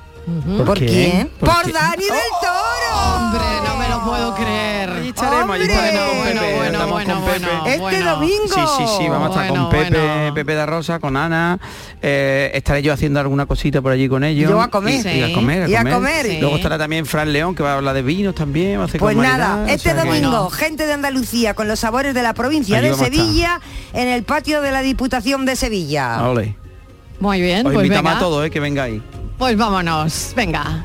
¿Por ¿Por, quién? quién? ¿Por Por, quién? Dani del Toro. Hombre, no me lo puedo creer. Allí estaremos, allí estaremos con Bueno, Pepe, bueno, bueno, con Pepe. bueno, Este bueno. domingo. Sí, sí, sí, vamos a estar Bueno, con Pepe, bueno. Pepe da Rosa, con Ana, eh, estaré yo haciendo alguna cosita por allí con ellos. Yo a comer. Y, y a comer, a Y a comer. comer. Sí. Luego estará también Fran León, que va a hablar de vinos también, va a hacer Pues nada, o este que- domingo, gente de Andalucía con los sabores de la provincia Allí de. Sevilla en el patio de la Diputación de Sevilla. Ole. Muy bien, Os pues invitamos venga. a todos, eh, que vengáis. Pues vámonos, venga.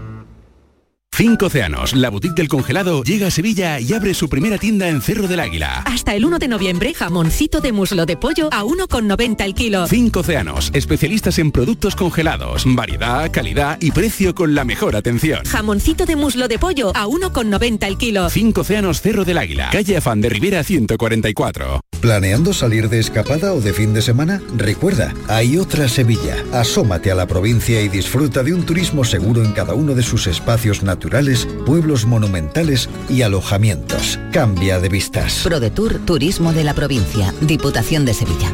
Cinco Océanos, la boutique del congelado, llega a Sevilla y abre su primera tienda en Cerro del Águila. Hasta el 1 de noviembre, jamoncito de muslo de pollo a 1,90 el kilo. Cinco Océanos, especialistas en productos congelados, variedad, calidad y precio con la mejor atención. Jamoncito de muslo de pollo a 1,90 el kilo. Cinco Océanos Cerro del Águila, calle Afán de Rivera 144. ¿Planeando salir de escapada o de fin de semana? Recuerda, hay otra Sevilla. Asómate a la provincia y disfruta de un turismo seguro en cada uno de sus espacios naturales, pueblos monumentales y alojamientos. Cambia de vistas. ProDetour Turismo de la Provincia, Diputación de Sevilla.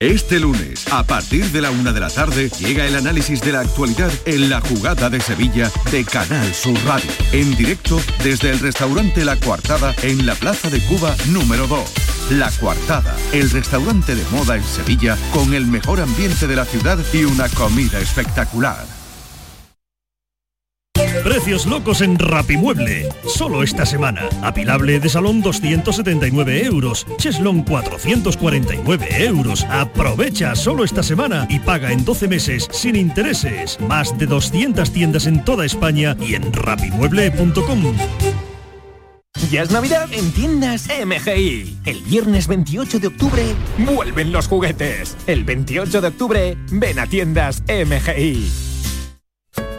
Este lunes, a partir de la una de la tarde, llega el análisis de la actualidad en la jugada de Sevilla de Canal Sur Radio. En directo desde el restaurante La Coartada en la Plaza de Cuba número 2. La Coartada, el restaurante de moda en Sevilla con el mejor ambiente de la ciudad y una comida espectacular. Precios locos en Rapimueble. Solo esta semana. Apilable de salón 279 euros. Cheslon 449 euros. Aprovecha solo esta semana y paga en 12 meses sin intereses. Más de 200 tiendas en toda España y en rapimueble.com. Ya es Navidad en tiendas MGI. El viernes 28 de octubre vuelven los juguetes. El 28 de octubre ven a tiendas MGI.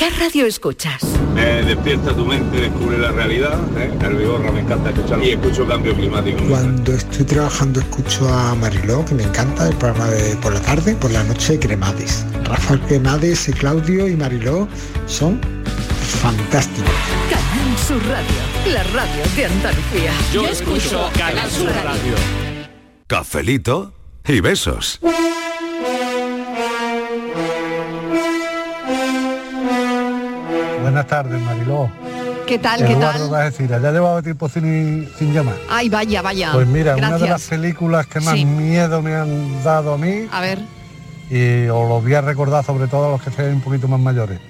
¿Qué radio escuchas? Eh, despierta tu mente, descubre la realidad. ¿eh? El Vigorra me encanta escuchar y escucho cambio climático. Cuando estoy trabajando escucho a Mariló, que me encanta, el programa de por la tarde, por la noche Cremades. Rafael Cremades y Claudio y Mariló son fantásticos. Canal Sur Radio, la radio de Andalucía. Yo escucho Canal Sur Radio. Cafelito y besos. Buenas tardes, Mariló. ¿Qué tal? ¿Qué Eduardo tal? Algeciras. Ya llevaba tiempo sin, sin llamar. Ay, vaya, vaya. Pues mira, una de las películas que más Sí. miedo me han dado a mí, A ver. y os lo voy a recordar sobre todo a los que sean un poquito más mayores.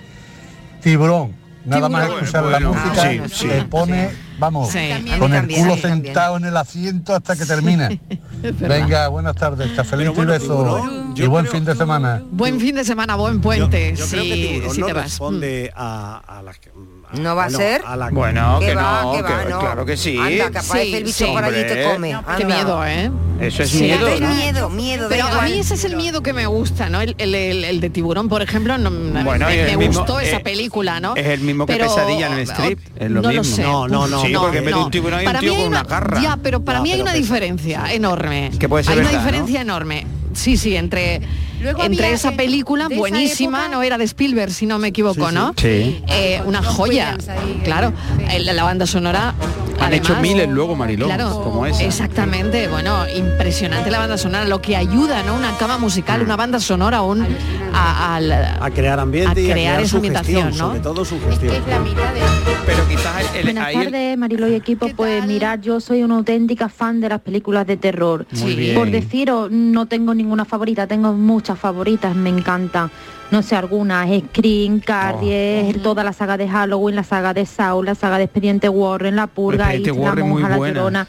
Tiburón. Nada más escuchar Bueno, la música, sí, sí. te pone, vamos, Sí. Con el también, culo sentado en el asiento hasta que termine. Venga, buenas tardes, cafelito bueno, y beso. Tiburón, Y yo buen creo- fin de semana. Buen fin de semana, buen puente. Yo creo que si, Tiburón si no te vas. responde a, a las que- ¿No va a ser? a la- Bueno, ¿Qué que va, no, qué va, que- no? claro que sí. Anda, que aparece el bicho por allí te come. Qué anda. miedo, ¿eh? Eso es Sí. miedo, Es ¿no? miedo, miedo. Pero a mí ese es el miedo que me gusta, ¿no? El, el- el- el de tiburón, por ejemplo, no, Bueno, me, me mismo- gustó esa eh, película, ¿no? Es el mismo que Pero- pesadilla en el strip. Es lo no mismo. lo sé. No, no, no, Sí, no, porque en vez de no. un tiburón hay un Para tío mí hay una garra. Ya, pero para No, mí hay una diferencia enorme. Que puede ser hay una diferencia enorme. Sí, sí, entre, Luego entre esa película esa buenísima, época- no era de Spielberg, si no me equivoco, Sí, sí. ¿no? Sí. Eh, una John joya, ahí, claro. sí. La banda sonora. Han hecho miles luego, Mariló, Claro, como esa. Exactamente, bueno, impresionante la banda sonora, lo que ayuda, ¿no? Una cama musical, una banda sonora, un a, al- a crear ambiente a y a crear crear esa ambientación, ¿no? sobre todo. Es mitad de... Pero quizás el, Buenas el- tardes, Marilo y equipo. Pues mirad, yo soy una auténtica fan de las películas de terror. Por deciros, no tengo ninguna favorita, tengo muchas favoritas, me encantan. No sé, algunas, Scream, Carrie, toda la saga de Halloween, la saga de Saul, la saga de Expediente Warren, La Purga, Expediente It, La Monja, La. Llorona.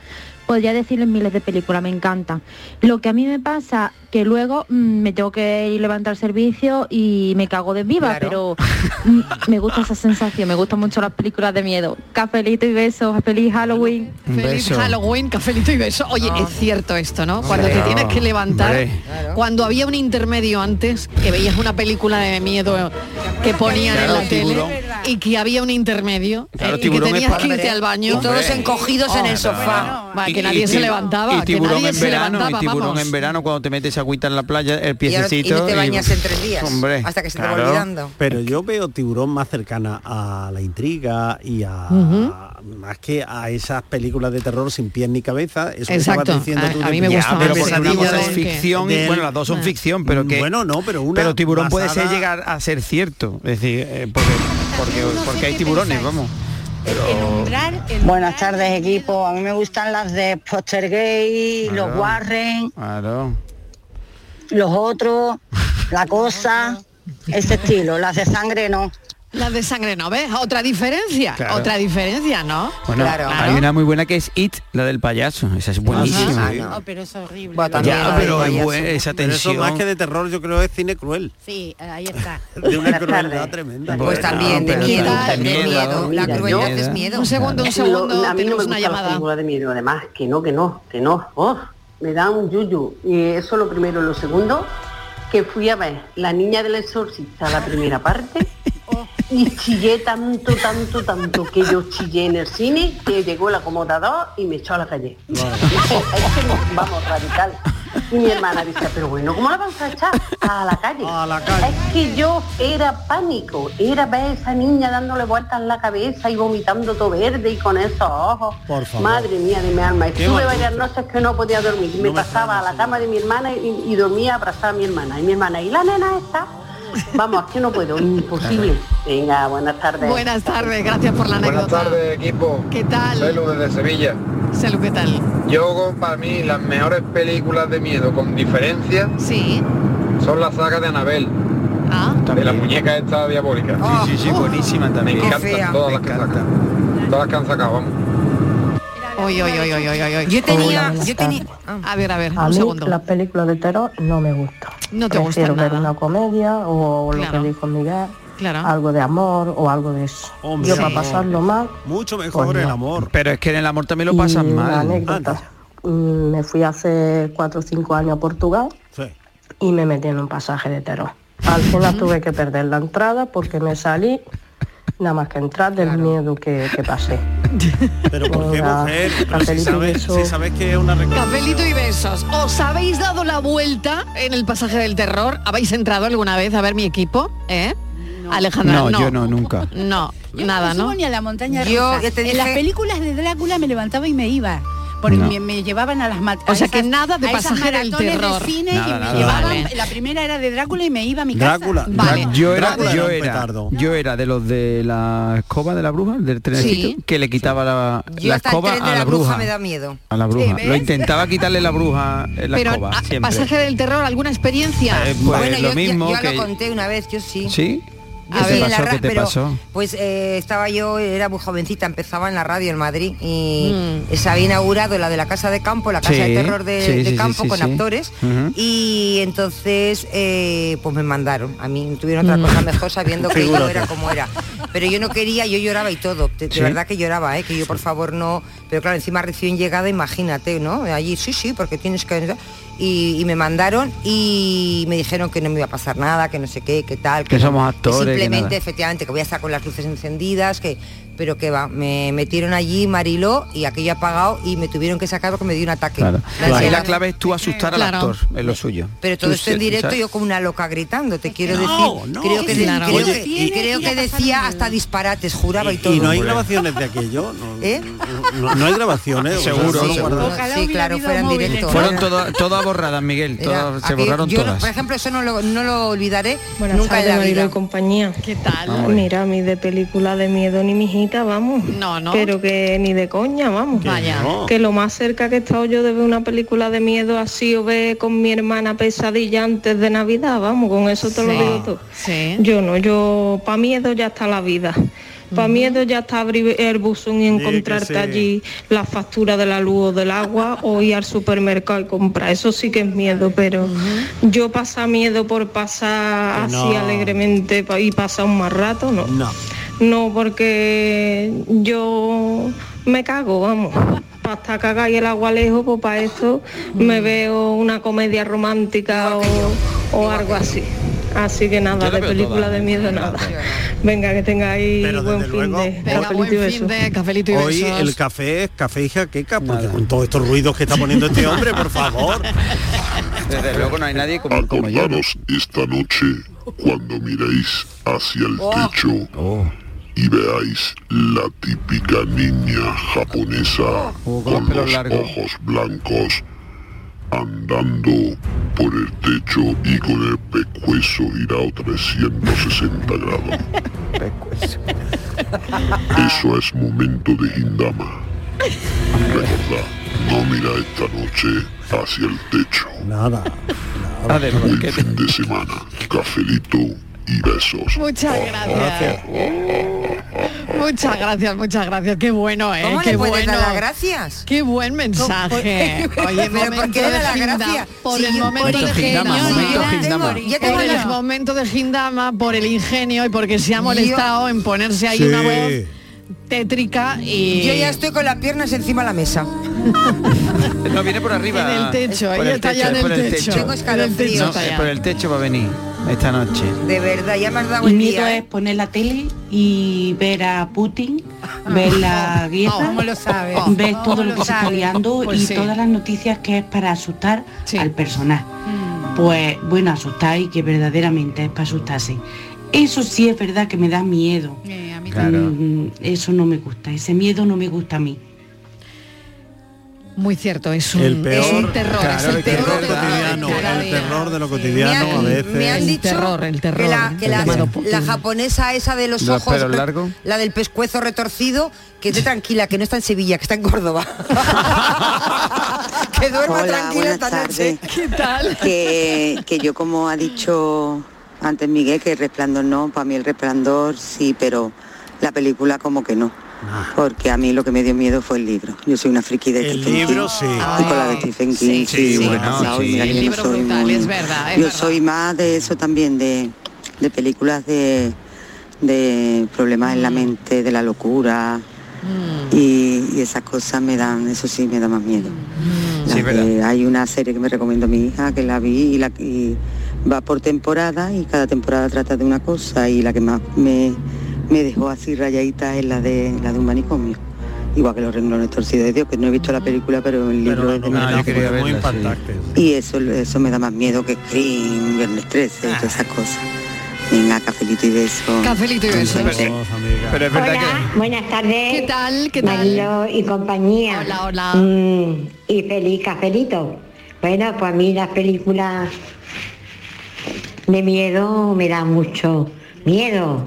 Podría decirles miles de películas, me encantan. Lo que a mí me pasa, que luego mm, me tengo que ir levantar servicio y me cago de viva, pero mm, me gusta esa sensación, me gustan mucho las películas de miedo. Cafelito y besos, feliz Halloween. Un Feliz. Halloween, cafelito y beso. Oye, es cierto esto, ¿no? Cuando te tienes que levantar, cuando había un intermedio antes, que veías una película de miedo que ponían Claro, en la Tiburón. tele y que había un intermedio Claro, eh, y que tenías que irte al baño. Y todos encogidos en el sofá. Va, Y- que y nadie se levantaba, Y que tiburón nadie en se verano, levantaba, y tiburón vamos. en verano cuando te metes agüita en la playa, el Y, ahora- y piececito. no te bañas en tres días. Hombre, hasta que se te va olvidando. Pero yo veo tiburón más cercana a la intriga y a más que a esas películas de terror sin pies ni cabeza. Eso Exacto. estabas diciendo A- tú a de mí me gusta pero porque una cosa es de- ficción y bueno, las dos son Ah. ficción, pero que Bueno, no, pero una pero tiburón puede ser llegar a ser cierto, es decir, eh, porque, porque, porque hay tiburones, vamos. El umbral, el Buenas tardes equipo, a mí me gustan las de Poster Gay, los Claro. Warren, Claro. los otros, la cosa, ese estilo, las de sangre no. Las de sangre no, ¿ves? Otra diferencia, Claro. otra diferencia, ¿no? Bueno, hay una muy buena que es It, la del payaso. Esa es buenísima. Ah, no, pero es horrible. Ya, pero es esa Pero eso tensión. más que de terror, yo creo es cine cruel. Sí, ahí está. De una crueldad tremenda. Pues también, de miedo, de miedo. La Mira, crueldad es miedo. Un segundo, un segundo, a mí no me una la llamada. película de miedo, además, que no, que no, que no. Oh, me da un yuyu. Y eso lo primero. Lo segundo, que fui a ver La Niña del Exorcista, la primera parte, y chillé tanto, tanto, tanto, que yo chillé en el cine, que llegó el acomodador y me echó a la calle. Es que, vamos, radical. Y mi hermana dice, pero bueno, ¿cómo la vamos a echar? A la calle. A la calle. Es que yo era pánico, era ver a esa niña dándole vueltas en la cabeza y vomitando todo verde y con esos ojos. Por favor. Madre mía de mi alma. Estuve varias noches que no podía dormir. Me No me pasaba a la cama de mi hermana y, y dormía abrazada a mi hermana. Y mi hermana, ¿y la nena está? Vamos, que no puedo, imposible. Venga, buenas tardes. Buenas tardes, gracias por la Buenas anécdota. tardes equipo. ¿Qué tal? Soy Lu desde Sevilla. Salud, ¿qué tal? Yo para mí las mejores películas de miedo con diferencia Sí. son las sagas de Anabel. Ah. De la muñeca esta diabólica. Sí, sí, sí, buenísima también. Me encantan todas Me las que sacan. Todas las que han sacado, vamos. Oy, oy, oy, oy, oy, oy, oy. Yo tenía, yo tenía, A ver, a ver, A un mí segundo. las películas de terror no me gustan. No te Prefiero ver nada. una comedia o Claro. lo que dijo Miguel, Claro. algo de amor o algo de eso. Hombre, Yo sí. para pasarlo mal, Mucho mejor Pues el no. amor. Pero es que en el amor también lo Y pasan una mal. anécdota. Mm, Me fui hace 4 o 5 años a Portugal Sí. y me metí en un pasaje de terror. Al final tuve que perder la entrada porque me salí nada más que entrar del miedo que, que pasé. Pero ¿por qué Venga, mujer? Pero si sabes, beso. si sabes que es una recompensa. Cafelito y besos. ¿Os habéis dado la vuelta en el pasaje del terror? ¿Habéis entrado alguna vez a ver mi equipo? ¿Eh? Alejandra, No, no. yo no, nunca. No, Yo nada, no ni a la montaña Yo, rusa. En las películas de Drácula me levantaba y me iba. Porque No. me, me llevaban a las mat- O a sea, que nada de a esas pasaje del terror. de cine Nada, y me nada. llevaban, Vale. la primera era de Drácula y me iba a mi casa. Drácula. Vale. Yo era, Drácula yo era yo era de los de la escoba de la bruja, del trenecito, Sí. que le quitaba la, yo la hasta el escoba tren de a la, bruja me da miedo. A la bruja. Lo intentaba quitarle la bruja en la Pero escoba, siempre. pasaje del terror, ¿alguna experiencia? Eh, pues bueno, lo yo, mismo yo, yo que... lo conté una vez, yo sí. ¿Sí? Yo ¿Qué sí, te en la pasó? ra- ¿Qué te pero, pasó? Pues eh, estaba yo, era muy jovencita, empezaba en la radio en Madrid y Mm. se había inaugurado la de la Casa de Campo, la Casa Sí, de Terror de, sí, de sí, sí, Campo con actores y entonces eh, pues me mandaron. A mí tuvieron otra cosa mejor sabiendo que yo era como era. Pero yo no quería, yo lloraba y todo. De, verdad que lloraba, ¿eh? que yo por favor no. Pero claro, encima recién llegada, imagínate, ¿no? Allí sí, sí, porque tienes que. Y, y me mandaron y me dijeron que no me iba a pasar nada, que no sé qué, que tal. Que somos actores, que simplemente, efectivamente, que voy a estar con las luces encendidas, que pero que va, me metieron allí Mariló y aquello apagado y me tuvieron que sacar porque me dio un ataque. Claro. La Ahí la clave es tú asustar Claro. al actor, es lo suyo. Pero todo esto en directo ¿sabes? yo como una loca gritando, te quiero No, decir. no. creo que, de- creo, Oye, que, y- creo que decía hasta disparates, juraba y, todo. Y no hay grabaciones de aquello. No, ¿Eh? no, no hay grabaciones. Seguro, sí. Sí, claro, habido fuera en móviles. directo. Fueron todas todas borradas, Miguel. era se aquello- borraron yo todas. por ejemplo, eso no lo, no lo olvidaré Buenas nunca tardes, en la Marilo y vida. compañía. ¿Qué tal? Mira, a mí de película de miedo ni vamos. No, no. Pero que ni de coña, vamos. Vaya. No. Que lo más cerca que he estado yo de ver una película de miedo así o ver con mi hermana pesadilla antes de Navidad, vamos, con eso te lo digo todo. sí. Yo no, yo pa' miedo ya está la vida. Pa' miedo ya está abrir el buzón y encontrarte sí. allí la factura de la luz o del agua o ir al supermercado y comprar. Eso sí que es miedo, pero yo pasar miedo por pasar así alegremente y pasar un más rato, no. No. No, porque yo me cago, vamos. Para estar cagada y el agua lejos, pues para esto me veo una comedia romántica o, o algo así. Así que nada, de película toda. de miedo nada. Venga, que tengáis Pero buen fin luego- de Venga, cafelito y buen fin besos. de cafelito y Hoy besos. el café es café y jaqueca, porque con todos estos ruidos que está poniendo este hombre, por favor. Desde luego no hay nadie como, como esta noche cuando miréis hacia el techo Oh. Y veáis la típica niña japonesa Oh, con los ojos blancos andando por el techo y con el pecueso girado 360 grados. Eso es momento de Hindama. Recordad, no mira esta noche hacia el techo. Nada. Buen fin de semana. Cafelito y besos. Muchas gracias. Muchas gracias, muchas gracias. Qué bueno, ¿eh? ¿Cómo Qué le bueno. dar las gracias? Qué buen mensaje. Oye, ¿Pero por qué da las gracias? Por Sí, el momento de tengo Por el momento de Hindama, por el ingenio y porque se ha molestado en ponerse ahí Sí. una voz tétrica y... Yo ya estoy con las piernas encima de la mesa. No, viene por arriba. En el techo, Por ella el está ya en es el techo. Tengo No, escalofríos. está ya. por el techo va a venir esta noche. De verdad, ya me has dado Mi el miedo día. es poner la tele y ver a Putin, ver la guerra, ¿Cómo lo sabes? ver todo ¿Cómo lo lo que se está liando Pues y sí. todas las noticias que es para asustar al personal. Mm. Pues bueno, asustar y que verdaderamente es para asustarse. Eso sí es verdad que me da miedo. Eh, a mí Claro. Mm, Eso no me gusta, ese miedo no me gusta a mí. Muy cierto, es un, El peor, es un terror, claro, es el, el terror, terror de cada- cotidiano, de cada el día. terror de lo cotidiano Me han- a veces. Me han El dicho terror, el terror, que la, que japonesa esa de los ¿De los ojos, largos? la del pescuezo retorcido, que esté tranquila, que no está en Sevilla, que está en Córdoba. que duerma Hola, tranquila esta noche. ¿Qué tal? Que, que yo como ha dicho antes Miguel, que el resplandor no, para mí el resplandor sí, pero la película como que no. Porque a mí lo que me dio miedo fue el libro. Yo soy una friki de El libro, sí. Y con la de Stephen King, sí, bueno, mira El yo no soy brutal, muy- es verdad, es Yo verdad. soy más de eso también, de, de películas de, de problemas en la mente, de la locura. Y, y esas cosas me dan, eso sí me da más miedo. Las Sí, verdad. de- hay una serie que me recomiendo mi hija, que la vi y, la, y va por temporada y cada temporada trata de una cosa y la que más me, me dejó así rayadita es la de la de un manicomio. Igual que los renglones torcidos de Dios, que no he visto la película, pero el libro Pero es de no, muy sí. impactante. Y eso, eso me da más miedo que Scream, Viernes 13 y todas esas cosas. Venga, cafelito y beso. Cafelito y beso. Entonces, Pero es verdad Hola, buenas tardes. ¿Qué tal? ¿Qué tal? Marilo y compañía. Hola, hola. Mm, y feliz cafelito. Bueno, pues a mí las películas de miedo me dan mucho miedo.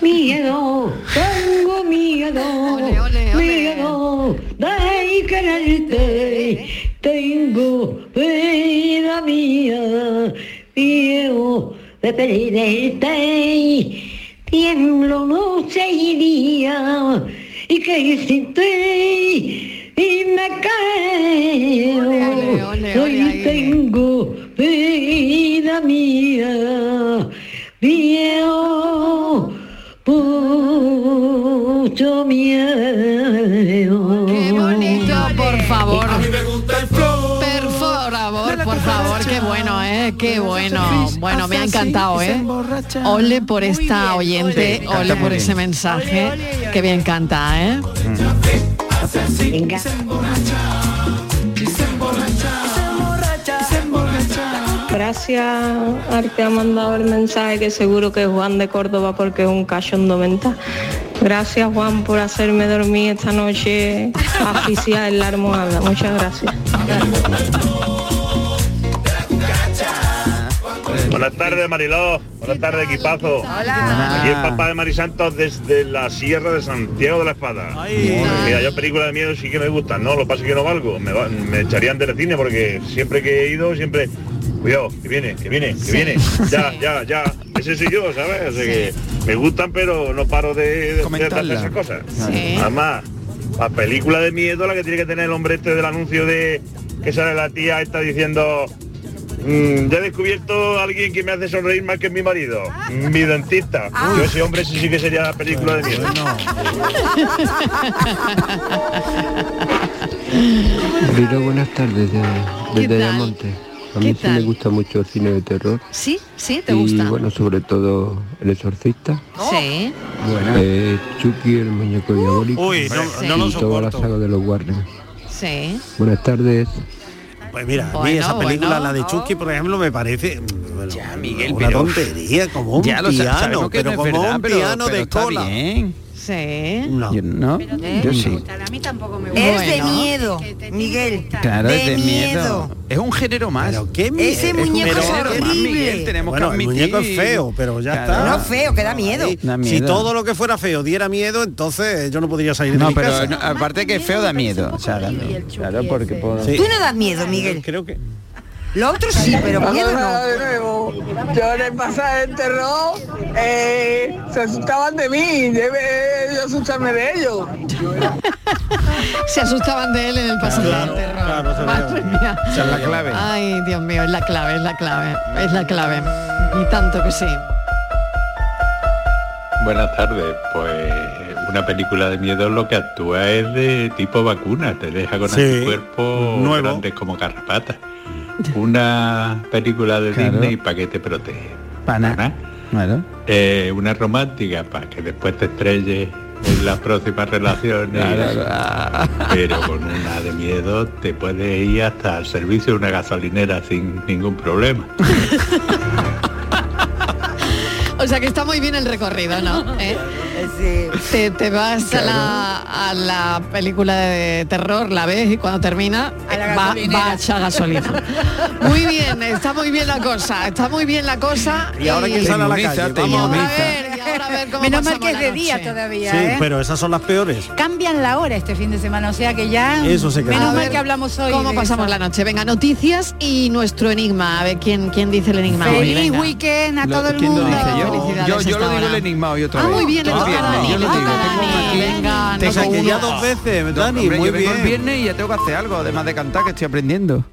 Miedo, tengo miedo, Ole, ole, ole. miedo de quererte, tengo vida mía, miedo de perderte, tiemblo noche y día, y que sin ti, y me caeo, Ole, ole, ole, hoy tengo vida mía, miedo, mucho miedo. Qué bonito, por favor. Per favor, por favor, qué bueno, ¿eh? Qué bueno. Bueno, me ha encantado, ¿eh? Ole por esta oyente, ole por ese mensaje. Que bien canta, ¿eh? Venga. Gracias al que ha mandado el mensaje, que seguro que es Juan de Córdoba porque es un cachondo mental. Gracias Juan por hacerme dormir esta noche asfixiada en la almohada. Muchas gracias. Buenas tardes, Mariló. Buenas tardes, equipazo. Aquí el papá de Marisantos desde la Sierra de Santiago de la Espada. Mira, yo películas de miedo sí que me gustan, ¿no? Lo pasa que no valgo. Me, va- me echarían del cine porque siempre que he ido, siempre... Cuidado, que viene, que viene, que viene. Ya, ya, ya. Ese soy yo, ¿sabes? O sea que me gustan, pero no paro de, de- de Comentarla. hacer esas cosas. Sí. Además, la película de miedo, la que tiene que tener el hombre este del anuncio de que sale la tía está diciendo Mm, ya he descubierto a alguien que me hace sonreír más que mi marido, mi dentista. Yo ese hombre ese sí que sería la película de miedo. Marilo, buenas tardes de- ¿Qué desde tal? Ayamonte. A ¿Qué mí sí me gusta mucho el cine de terror. ¿Sí? ¿Sí? ¿Te y gusta? bueno, sobre todo El Exorcista. Sí. Eh, Chucky, el muñeco diabólico. Uy, no- Sí. no lo y toda la soporto. saga de los Warren. Sí. Buenas tardes. Pues mira, a mí Bueno, esa película, bueno. la de Chucky, por ejemplo, me parece mm, bueno, Miguel, una pero- tontería, como un Ya lo sa- piano, pero no es como verdad, un piano pero de está cola. bien. Sí. Sí. No. Yo, no, yo sí. A mí tampoco me Es de miedo, Miguel. Claro, de es de miedo. miedo. Es un género más. qué Ese Es un muñeco es género más, horrible. Miguel, tenemos Bueno, que el admitir. muñeco es feo, pero ya Claro. está. No feo, que da miedo. Da Si miedo. todo lo que fuera feo diera miedo, entonces yo no podría salir de No, mi pero casa. no, aparte que feo da miedo. O sea, da miedo. Claro, porque por... Sí. Tú no das miedo, Miguel. Creo que Lo otro sí, pero miedo no. de nuevo. Yo en el pasado del terror eh, se asustaban de mí, debe yo asustarme de ellos. Se asustaban de él en el pasado del terror. Madre mía. Esa es la clave. Ay, Dios mío, es la clave, es la clave, es la clave. Y tanto que sí. Buenas tardes, pues una película de miedo lo que actúa es de tipo vacuna, te deja con Sí, anticuerpos nuevo. grandes como garrapatas. Una película de Claro. Disney para que te protege. Pana. Pana. Claro. Eh, una romántica para que después te estrelles en las próximas relaciones. Claro. Pero con una de miedo te puedes ir hasta el servicio de una gasolinera sin ningún problema. O sea que está muy bien el recorrido, ¿no? ¿Eh? Te, te vas a, la, a la película de terror, la ves y cuando termina va, va a echar gasolina. Muy bien, está muy bien la cosa, está muy bien la cosa. Y ahora quién sale a la calle. y Vamos. a ver, y ahora a ver cómo Menos mal que es de día todavía, Sí, ¿eh? pero esas son las peores. Cambian la hora este fin de semana, o sea que ya... Eso se. Menos mal que hablamos hoy. ¿Cómo pasamos eso. la noche? Venga, noticias y nuestro enigma. A ver quién, quién dice el enigma hoy. Feliz venga. weekend a Lo- todo el ¿Quién lo mundo. dice yo? Yo, yo lo digo el enigma hoy otra Ah, vez. muy bien, Dani, yo lo digo, Dani. Venga, no ya dos veces, No, Dani, hombre, muy yo vengo el bien. viernes y ya tengo que hacer algo, además de cantar, que estoy aprendiendo.